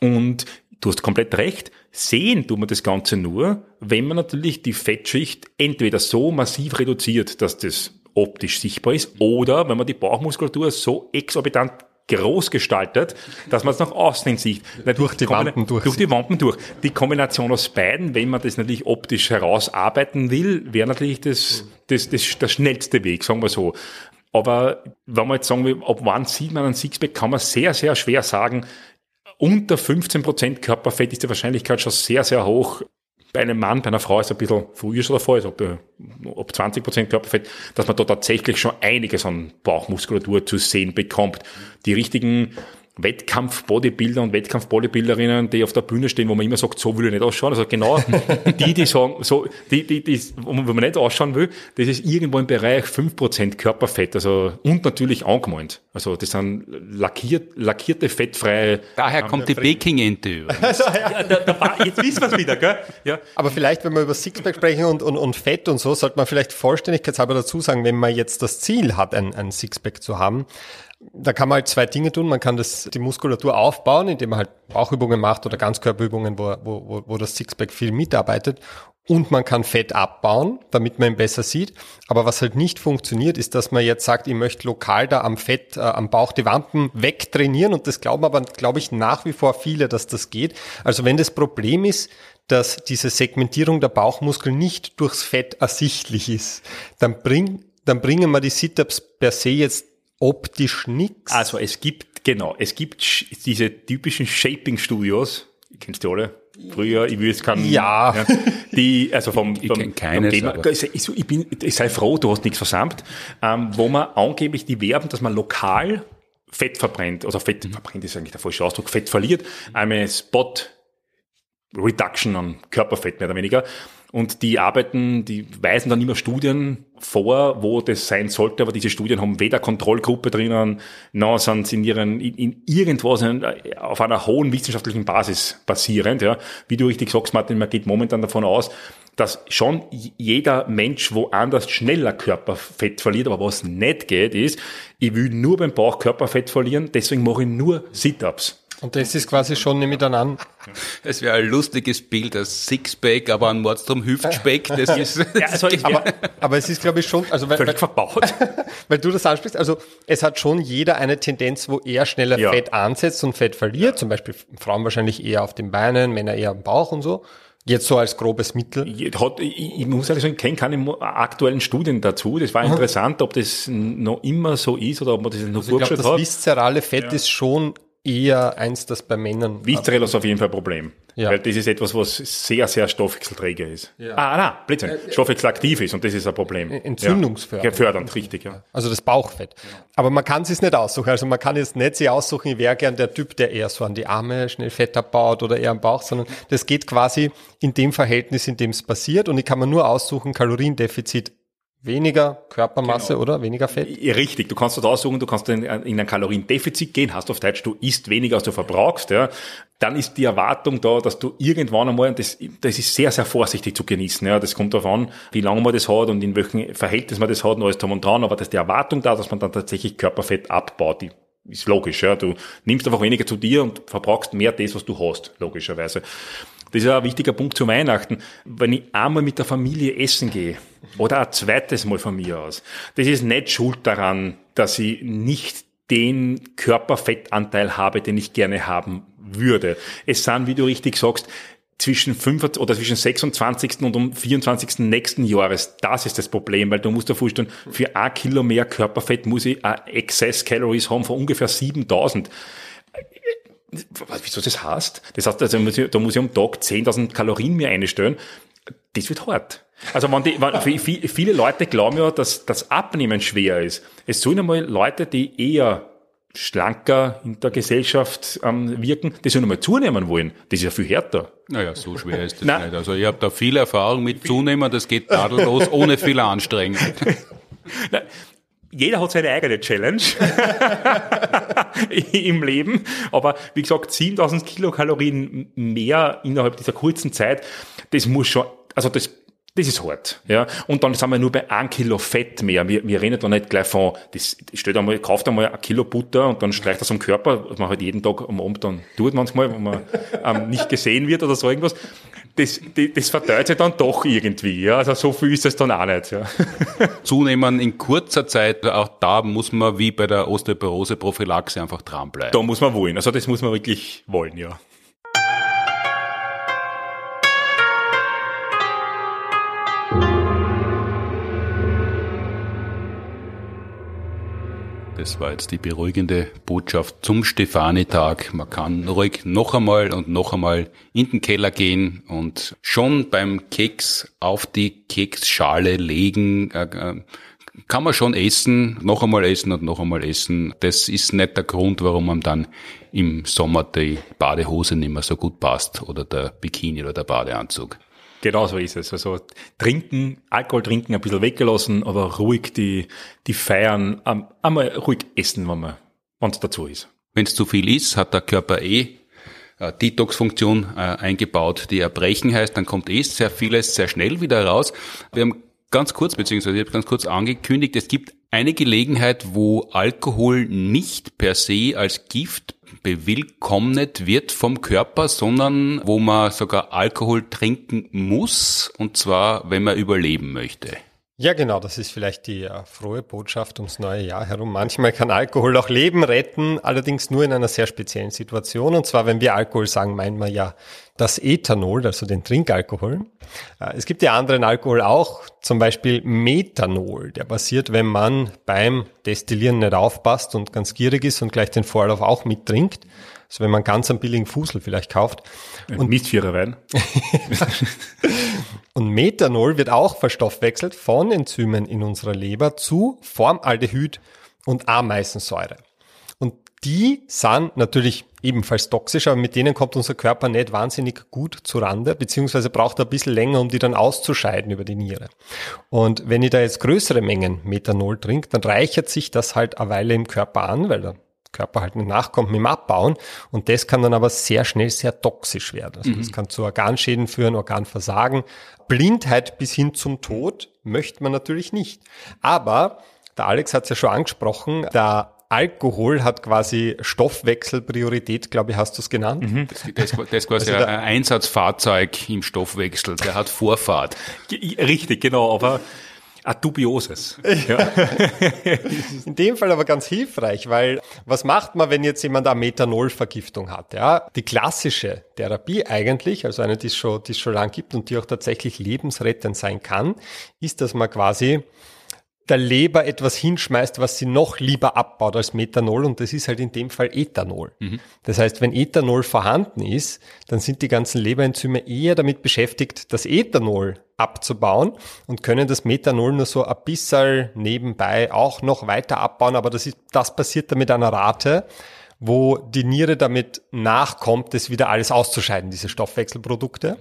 Und du hast komplett recht. Sehen tut man das Ganze nur, wenn man natürlich die Fettschicht entweder so massiv reduziert, dass das optisch sichtbar ist, oder wenn man die Bauchmuskulatur so exorbitant groß gestaltet, dass man es nach außen hin sieht. durch die Wampen durch. Durch die Wampen durch. Die Kombination aus beiden, wenn man das natürlich optisch herausarbeiten will, wäre natürlich das, das, das, der schnellste Weg, sagen wir so. Aber wenn man jetzt sagen will, ab wann sieht man ein Sixpack, kann man sehr, sehr schwer sagen. Unter 15% Körperfett ist die Wahrscheinlichkeit schon sehr, sehr hoch, bei einem Mann, bei einer Frau ist es ein bisschen früher schon der Fall, also ob 20 Prozent Körperfett, dass man da tatsächlich schon einiges an Bauchmuskulatur zu sehen bekommt. Die richtigen Wettkampf-Bodybuilder und Wettkampf-Bodybuilderinnen, die auf der Bühne stehen, wo man immer sagt, so will ich nicht ausschauen. Also genau die, die sagen, so, die, die, die, wo man nicht ausschauen will, das ist irgendwo im Bereich 5% Körperfett, also, und natürlich angemalt. Also, das sind lackiert, lackierte, fettfreie. Daher kommt die Peking-Ente. Also, ja. da, jetzt wissen wir es wieder, gell? Ja. Aber vielleicht, wenn wir über Sixpack sprechen und, und, und Fett und so, sollte man vielleicht vollständigkeitshalber dazu sagen, wenn man jetzt das Ziel hat, ein, ein Sixpack zu haben, da kann man halt zwei Dinge tun. Man kann das, die Muskulatur aufbauen, indem man halt Bauchübungen macht oder Ganzkörperübungen, wo, wo, wo das Sixpack viel mitarbeitet. Und man kann Fett abbauen, damit man ihn besser sieht. Aber was halt nicht funktioniert, ist, dass man jetzt sagt, ich möchte lokal da am Fett, äh, am Bauch die Wampen wegtrainieren. Und das glauben aber, glaube ich, nach wie vor viele, dass das geht. Also wenn das Problem ist, dass diese Segmentierung der Bauchmuskeln nicht durchs Fett ersichtlich ist, dann bring, dann bringen wir die Sit-Ups per se jetzt optisch nichts? Also es gibt, genau, es gibt diese typischen Shaping-Studios, kennst du alle? Früher, ich will es kann, ja. ja. die, also vom, ich vom, keines, Thema, ich, ich, bin, ich sei froh, du hast nichts versammelt, ähm, wo man angeblich die werben, dass man lokal Fett verbrennt, also Fett mhm. verbrennt ist eigentlich der falsche Ausdruck, Fett verliert, eine Spot Reduction an Körperfett mehr oder weniger. Und die arbeiten, die weisen dann immer Studien vor, wo das sein sollte, aber diese Studien haben weder Kontrollgruppe drinnen, noch sind sie in ihren, in, in irgendwas auf einer hohen wissenschaftlichen Basis basierend, ja. Wie du richtig sagst, Martin, man geht momentan davon aus, dass schon jeder Mensch woanders schneller Körperfett verliert, aber was nicht geht, ist, ich will nur beim Bauch Körperfett verlieren, deswegen mache ich nur Sit-Ups. Und das ist quasi schon, ich an. Es wäre ein lustiges Bild, ein Sixpack, aber ein Mordstrom Hüftspeck, das ist, ja, also, aber, aber es ist, glaube ich, schon, also, weil, Völlig verbaut. weil du das ansprichst, also, es hat schon jeder eine Tendenz, wo er schneller ja. Fett ansetzt und Fett verliert, zum Beispiel Frauen wahrscheinlich eher auf den Beinen, Männer eher am Bauch und so. Jetzt so als grobes Mittel? Hat, ich, ich muss ehrlich sagen, ich kenne keine aktuellen Studien dazu. Das war interessant, ob das noch immer so ist oder ob man das noch also ich glaub, Das viszerale Fett ja. ist schon eher eins, das bei Männern. Viscerell ist auf jeden Fall ein Problem. Ja. Weil das ist etwas, was sehr, sehr stoffwechselträger ist. Ja. Ah, nein, Blödsinn. Äh, Stoffwechselaktiv ist und das ist ein Problem. Entzündungsfördernd. Ja, fördernd, richtig, ja. Also das Bauchfett. Aber man kann es nicht aussuchen. Also man kann jetzt nicht sich aussuchen, ich wäre gern der Typ, der eher so an die Arme schnell Fett abbaut oder eher am Bauch, sondern das geht quasi in dem Verhältnis, in dem es passiert und ich kann mir nur aussuchen, Kaloriendefizit Weniger Körpermasse genau. oder weniger Fett? Richtig. Du kannst dort aussuchen, du kannst in, in ein Kaloriendefizit gehen, hast auf Deutsch, du isst weniger, als du verbrauchst, ja. Dann ist die Erwartung da, dass du irgendwann einmal, das, das ist sehr, sehr vorsichtig zu genießen, ja. Das kommt darauf an, wie lange man das hat und in welchem Verhältnis man das hat und alles drum und dran, aber dass die Erwartung da, dass man dann tatsächlich Körperfett abbaut, die ist logisch, ja. Du nimmst einfach weniger zu dir und verbrauchst mehr das, was du hast, logischerweise. Das ist ein wichtiger Punkt zu Weihnachten. Wenn ich einmal mit der Familie essen gehe, oder ein zweites Mal von mir aus, das ist nicht schuld daran, dass ich nicht den Körperfettanteil habe, den ich gerne haben würde. Es sind, wie du richtig sagst, zwischen 5 oder zwischen 26. und um 24. nächsten Jahres. Das ist das Problem, weil du musst dir vorstellen, für ein Kilo mehr Körperfett muss ich Excess Calories haben von ungefähr 7000 wieso das heißt? Das heißt, also, da muss ich am Tag 10.000 Kalorien mir einstellen. Das wird hart. Also wenn die, wenn, viele Leute glauben ja, dass das Abnehmen schwer ist. Es sollen einmal Leute, die eher schlanker in der Gesellschaft ähm, wirken, die sollen einmal zunehmen wollen. Das ist ja viel härter. Naja, so schwer ist das Nein. nicht. Also ich habe da viel Erfahrung mit Zunehmen, das geht tadellos, ohne viel Anstrengung. Nein, jeder hat seine eigene Challenge im Leben. Aber wie gesagt, 7000 Kilokalorien mehr innerhalb dieser kurzen Zeit, das muss schon, also das das ist hart, ja. Und dann sind wir nur bei ein Kilo Fett mehr. Wir, wir reden da nicht gleich von, das stellt einmal, kauft einmal ein Kilo Butter und dann streicht das am Körper, was man halt jeden Tag am Abend dann tut manchmal, wenn man ähm, nicht gesehen wird oder so irgendwas. Das, das, das verteilt sich dann doch irgendwie, ja. Also so viel ist es dann auch nicht, ja. Zunehmen in kurzer Zeit, auch da muss man wie bei der Osteoporose-Prophylaxe einfach dranbleiben. Da muss man wollen. Also das muss man wirklich wollen, ja. Das war jetzt die beruhigende Botschaft zum Stefanitag. Man kann ruhig noch einmal und noch einmal in den Keller gehen und schon beim Keks auf die Keksschale legen. Äh, äh, kann man schon essen, noch einmal essen und noch einmal essen. Das ist nicht der Grund, warum man dann im Sommer die Badehose nicht mehr so gut passt oder der Bikini oder der Badeanzug. Genau so ist es. Also trinken, Alkohol trinken ein bisschen weggelassen, aber ruhig die, die feiern, einmal ruhig essen, wenn man, wenn es dazu ist. Wenn es zu viel ist, hat der Körper eh äh, Detox-Funktion äh, eingebaut, die erbrechen heißt, dann kommt eh sehr vieles sehr schnell wieder raus. Wir haben ganz kurz, beziehungsweise ich habe ganz kurz angekündigt, es gibt eine Gelegenheit, wo Alkohol nicht per se als Gift bewillkommnet wird vom Körper, sondern wo man sogar Alkohol trinken muss, und zwar, wenn man überleben möchte. Ja, genau, das ist vielleicht die uh, frohe Botschaft ums neue Jahr herum. Manchmal kann Alkohol auch Leben retten, allerdings nur in einer sehr speziellen Situation. Und zwar, wenn wir Alkohol sagen, meinen wir ja das Ethanol, also den Trinkalkohol. Uh, es gibt ja anderen Alkohol auch, zum Beispiel Methanol. Der passiert, wenn man beim Destillieren nicht aufpasst und ganz gierig ist und gleich den Vorlauf auch mittrinkt. Also wenn man ganz einen billigen Fusel vielleicht kauft. Und Mistvierer Wein. und Methanol wird auch verstoffwechselt von Enzymen in unserer Leber zu Formaldehyd und Ameisensäure. Und die sind natürlich ebenfalls toxisch, aber mit denen kommt unser Körper nicht wahnsinnig gut zurande, beziehungsweise braucht er ein bisschen länger, um die dann auszuscheiden über die Niere. Und wenn ich da jetzt größere Mengen Methanol trinke, dann reichert sich das halt eine Weile im Körper an, weil der Körper halt nicht nachkommt mit dem Abbauen. Und das kann dann aber sehr schnell sehr toxisch werden. Also mhm. das kann zu Organschäden führen, Organversagen. Blindheit bis hin zum Tod möchte man natürlich nicht. Aber der Alex hat es ja schon angesprochen, der Alkohol hat quasi Stoffwechselpriorität, glaube ich, hast du es genannt. Mhm. Das, das, das ist quasi also ein Einsatzfahrzeug im Stoffwechsel, der hat Vorfahrt. Richtig, genau, aber ein dubioses. Ja. In dem Fall aber ganz hilfreich, weil was macht man, wenn jetzt jemand eine Methanolvergiftung hat? Ja, die klassische Therapie eigentlich, also eine, die es schon, die es schon lang gibt und die auch tatsächlich lebensrettend sein kann, ist, dass man quasi der Leber etwas hinschmeißt, was sie noch lieber abbaut als Methanol und das ist halt in dem Fall Ethanol. Mhm. Das heißt, wenn Ethanol vorhanden ist, dann sind die ganzen Leberenzyme eher damit beschäftigt, das Ethanol abzubauen und können das Methanol nur so ein bisschen nebenbei auch noch weiter abbauen, aber das ist, das passiert dann mit einer Rate, wo die Niere damit nachkommt, das wieder alles auszuscheiden, diese Stoffwechselprodukte.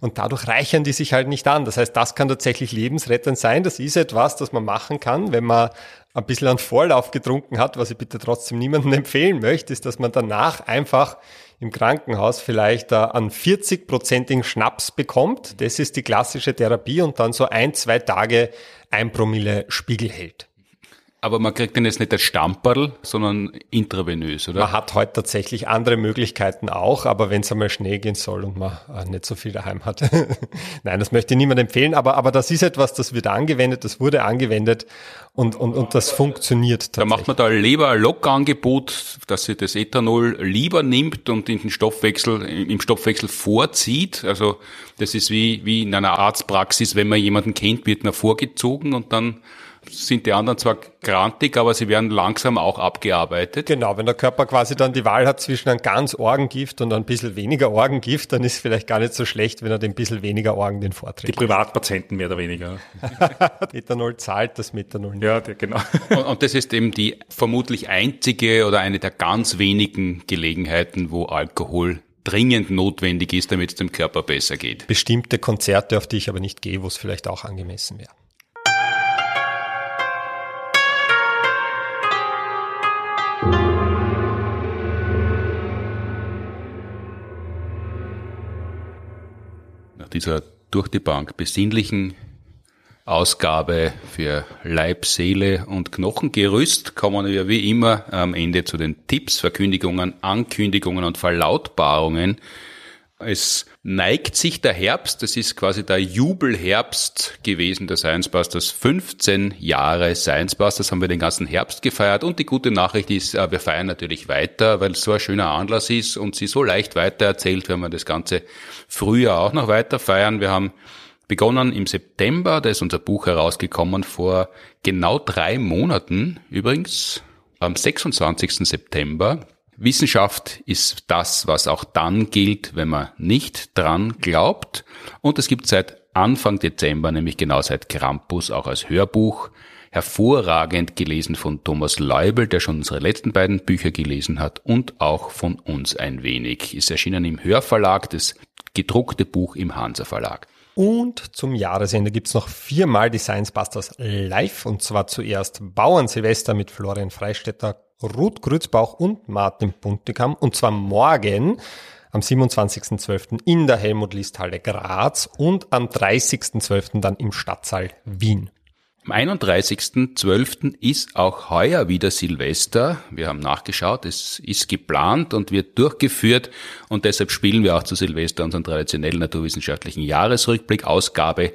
Und dadurch reichern die sich halt nicht an. Das heißt, das kann tatsächlich lebensrettend sein. Das ist etwas, das man machen kann, wenn man ein bisschen an Vorlauf getrunken hat, was ich bitte trotzdem niemandem empfehlen möchte, ist, dass man danach einfach im Krankenhaus vielleicht äh, einen 40-prozentigen Schnaps bekommt. Das ist die klassische Therapie und dann so ein, zwei Tage ein Promille Spiegel hält. Aber man kriegt den jetzt nicht als Stamperl, sondern intravenös, oder? Man hat heute tatsächlich andere Möglichkeiten auch, aber wenn es einmal Schnee gehen soll und man äh, nicht so viel daheim hat. Nein, das möchte ich niemand empfehlen, aber, aber das ist etwas, das wird angewendet, das wurde angewendet und, und, und das funktioniert Da macht man da lieber ein Lockangebot, dass sie das Ethanol lieber nimmt und in den Stoffwechsel, im Stoffwechsel vorzieht. Also das ist wie, wie in einer Arztpraxis, wenn man jemanden kennt, wird man vorgezogen und dann sind die anderen zwar grantig, aber sie werden langsam auch abgearbeitet. Genau, wenn der Körper quasi dann die Wahl hat zwischen einem ganz Orgengift und ein bisschen weniger Orgengift, dann ist es vielleicht gar nicht so schlecht, wenn er den bisschen weniger Orgen den vorträgt. Die Privatpatienten mehr oder weniger. Methanol zahlt das Methanol. Nicht. Ja, genau. Und, und das ist eben die vermutlich einzige oder eine der ganz wenigen Gelegenheiten, wo Alkohol dringend notwendig ist, damit es dem Körper besser geht. Bestimmte Konzerte, auf die ich aber nicht gehe, wo es vielleicht auch angemessen wäre. Dieser durch die Bank besinnlichen Ausgabe für Leib, Seele und Knochengerüst kommen wir wie immer am Ende zu den Tipps, Verkündigungen, Ankündigungen und Verlautbarungen. Es neigt sich der Herbst, das ist quasi der Jubelherbst gewesen der Science Busters. 15 Jahre Science Busters haben wir den ganzen Herbst gefeiert und die gute Nachricht ist, äh, wir feiern natürlich weiter, weil es so ein schöner Anlass ist und sie so leicht weitererzählt, wenn wir das ganze Frühjahr auch noch weiter feiern. Wir haben begonnen im September, da ist unser Buch herausgekommen vor genau drei Monaten übrigens, am 26. September Wissenschaft ist das, was auch dann gilt, wenn man nicht dran glaubt. Und es gibt seit Anfang Dezember, nämlich genau seit Krampus, auch als Hörbuch, hervorragend gelesen von Thomas Leubel, der schon unsere letzten beiden Bücher gelesen hat, und auch von uns ein wenig. Ist erschienen im Hörverlag, das gedruckte Buch im Hansa Verlag. Und zum Jahresende gibt's noch viermal die Science Busters live. Und zwar zuerst Bauern Silvester mit Florian Freistetter, Ruth Grützbauch und Martin Buntigam. Und zwar morgen am 27.12. in der Helmut List Halle Graz und am 30.12. dann im Stadtsaal Wien. Am 31.12. ist auch heuer wieder Silvester. Wir haben nachgeschaut, es ist geplant und wird durchgeführt und deshalb spielen wir auch zu Silvester unseren traditionellen naturwissenschaftlichen Jahresrückblick, Ausgabe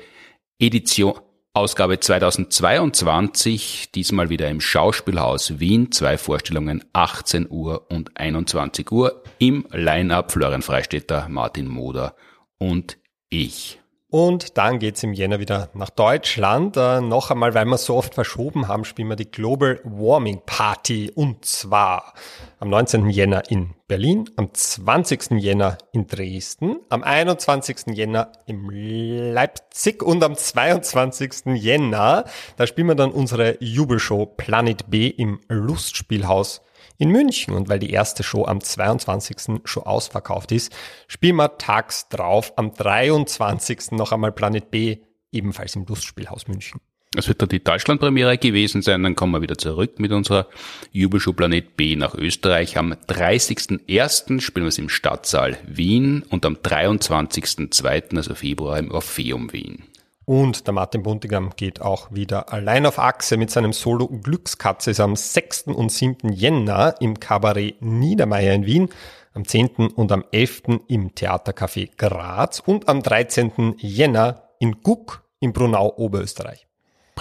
Edition Ausgabe 2022, diesmal wieder im Schauspielhaus Wien, zwei Vorstellungen 18 Uhr und 21 Uhr im Line-Up Florian Freistetter, Martin Moder und ich. Und dann geht's im Jänner wieder nach Deutschland. Äh, noch einmal, weil wir so oft verschoben haben, spielen wir die Global Warming Party. Und zwar am 19. Jänner in Berlin, am 20. Jänner in Dresden, am 21. Jänner im Leipzig und am 22. Jänner, da spielen wir dann unsere Jubelshow Planet B im Lustspielhaus in München. Und weil die erste Show am 22. schon ausverkauft ist, spielen wir tags drauf am 23. noch einmal Planet B, ebenfalls im Lustspielhaus München. Das wird dann die Deutschlandpremiere gewesen sein, dann kommen wir wieder zurück mit unserer Jubelshow Planet B nach Österreich. Am 30.01. spielen wir es im Stadtsaal Wien und am 23.02., also Februar, im Orpheum Wien. Und der Martin Buntigam geht auch wieder allein auf Achse mit seinem Solo Glückskatze. Ist am 6. und 7. Jänner im Kabarett Niedermeyer in Wien, am 10. und am 11. im Theatercafé Graz und am 13. Jänner in Guck im Brunau Oberösterreich.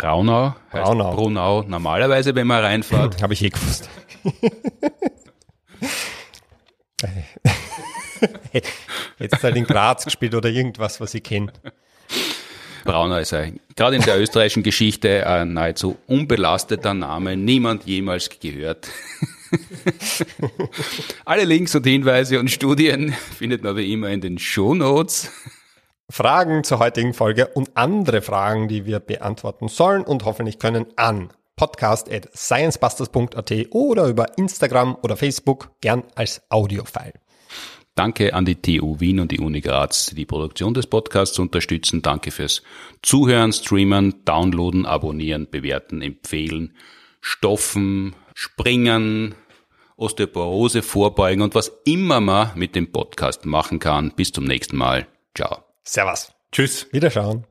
Braunau heißt Braunau. Brunau normalerweise, wenn man reinfährt. Habe ich eh gewusst. Jetzt halt in Graz gespielt oder irgendwas, was ich kenne. Braunau ist ein, gerade in der österreichischen Geschichte ein nahezu unbelasteter Name, niemand jemals gehört. Alle Links und Hinweise und Studien findet man wie immer in den Show Notes. Fragen zur heutigen Folge und andere Fragen, die wir beantworten sollen und hoffentlich können an podcast at sciencebusters.at oder über Instagram oder Facebook gern als Audiofile. Danke an die TU Wien und die Uni Graz, die die Produktion des Podcasts unterstützen. Danke fürs Zuhören, Streamen, Downloaden, Abonnieren, Bewerten, Empfehlen, Stoffen, Springen, Osteoporose vorbeugen und was immer man mit dem Podcast machen kann. Bis zum nächsten Mal. Ciao. Servus. Tschüss. Wiederschauen.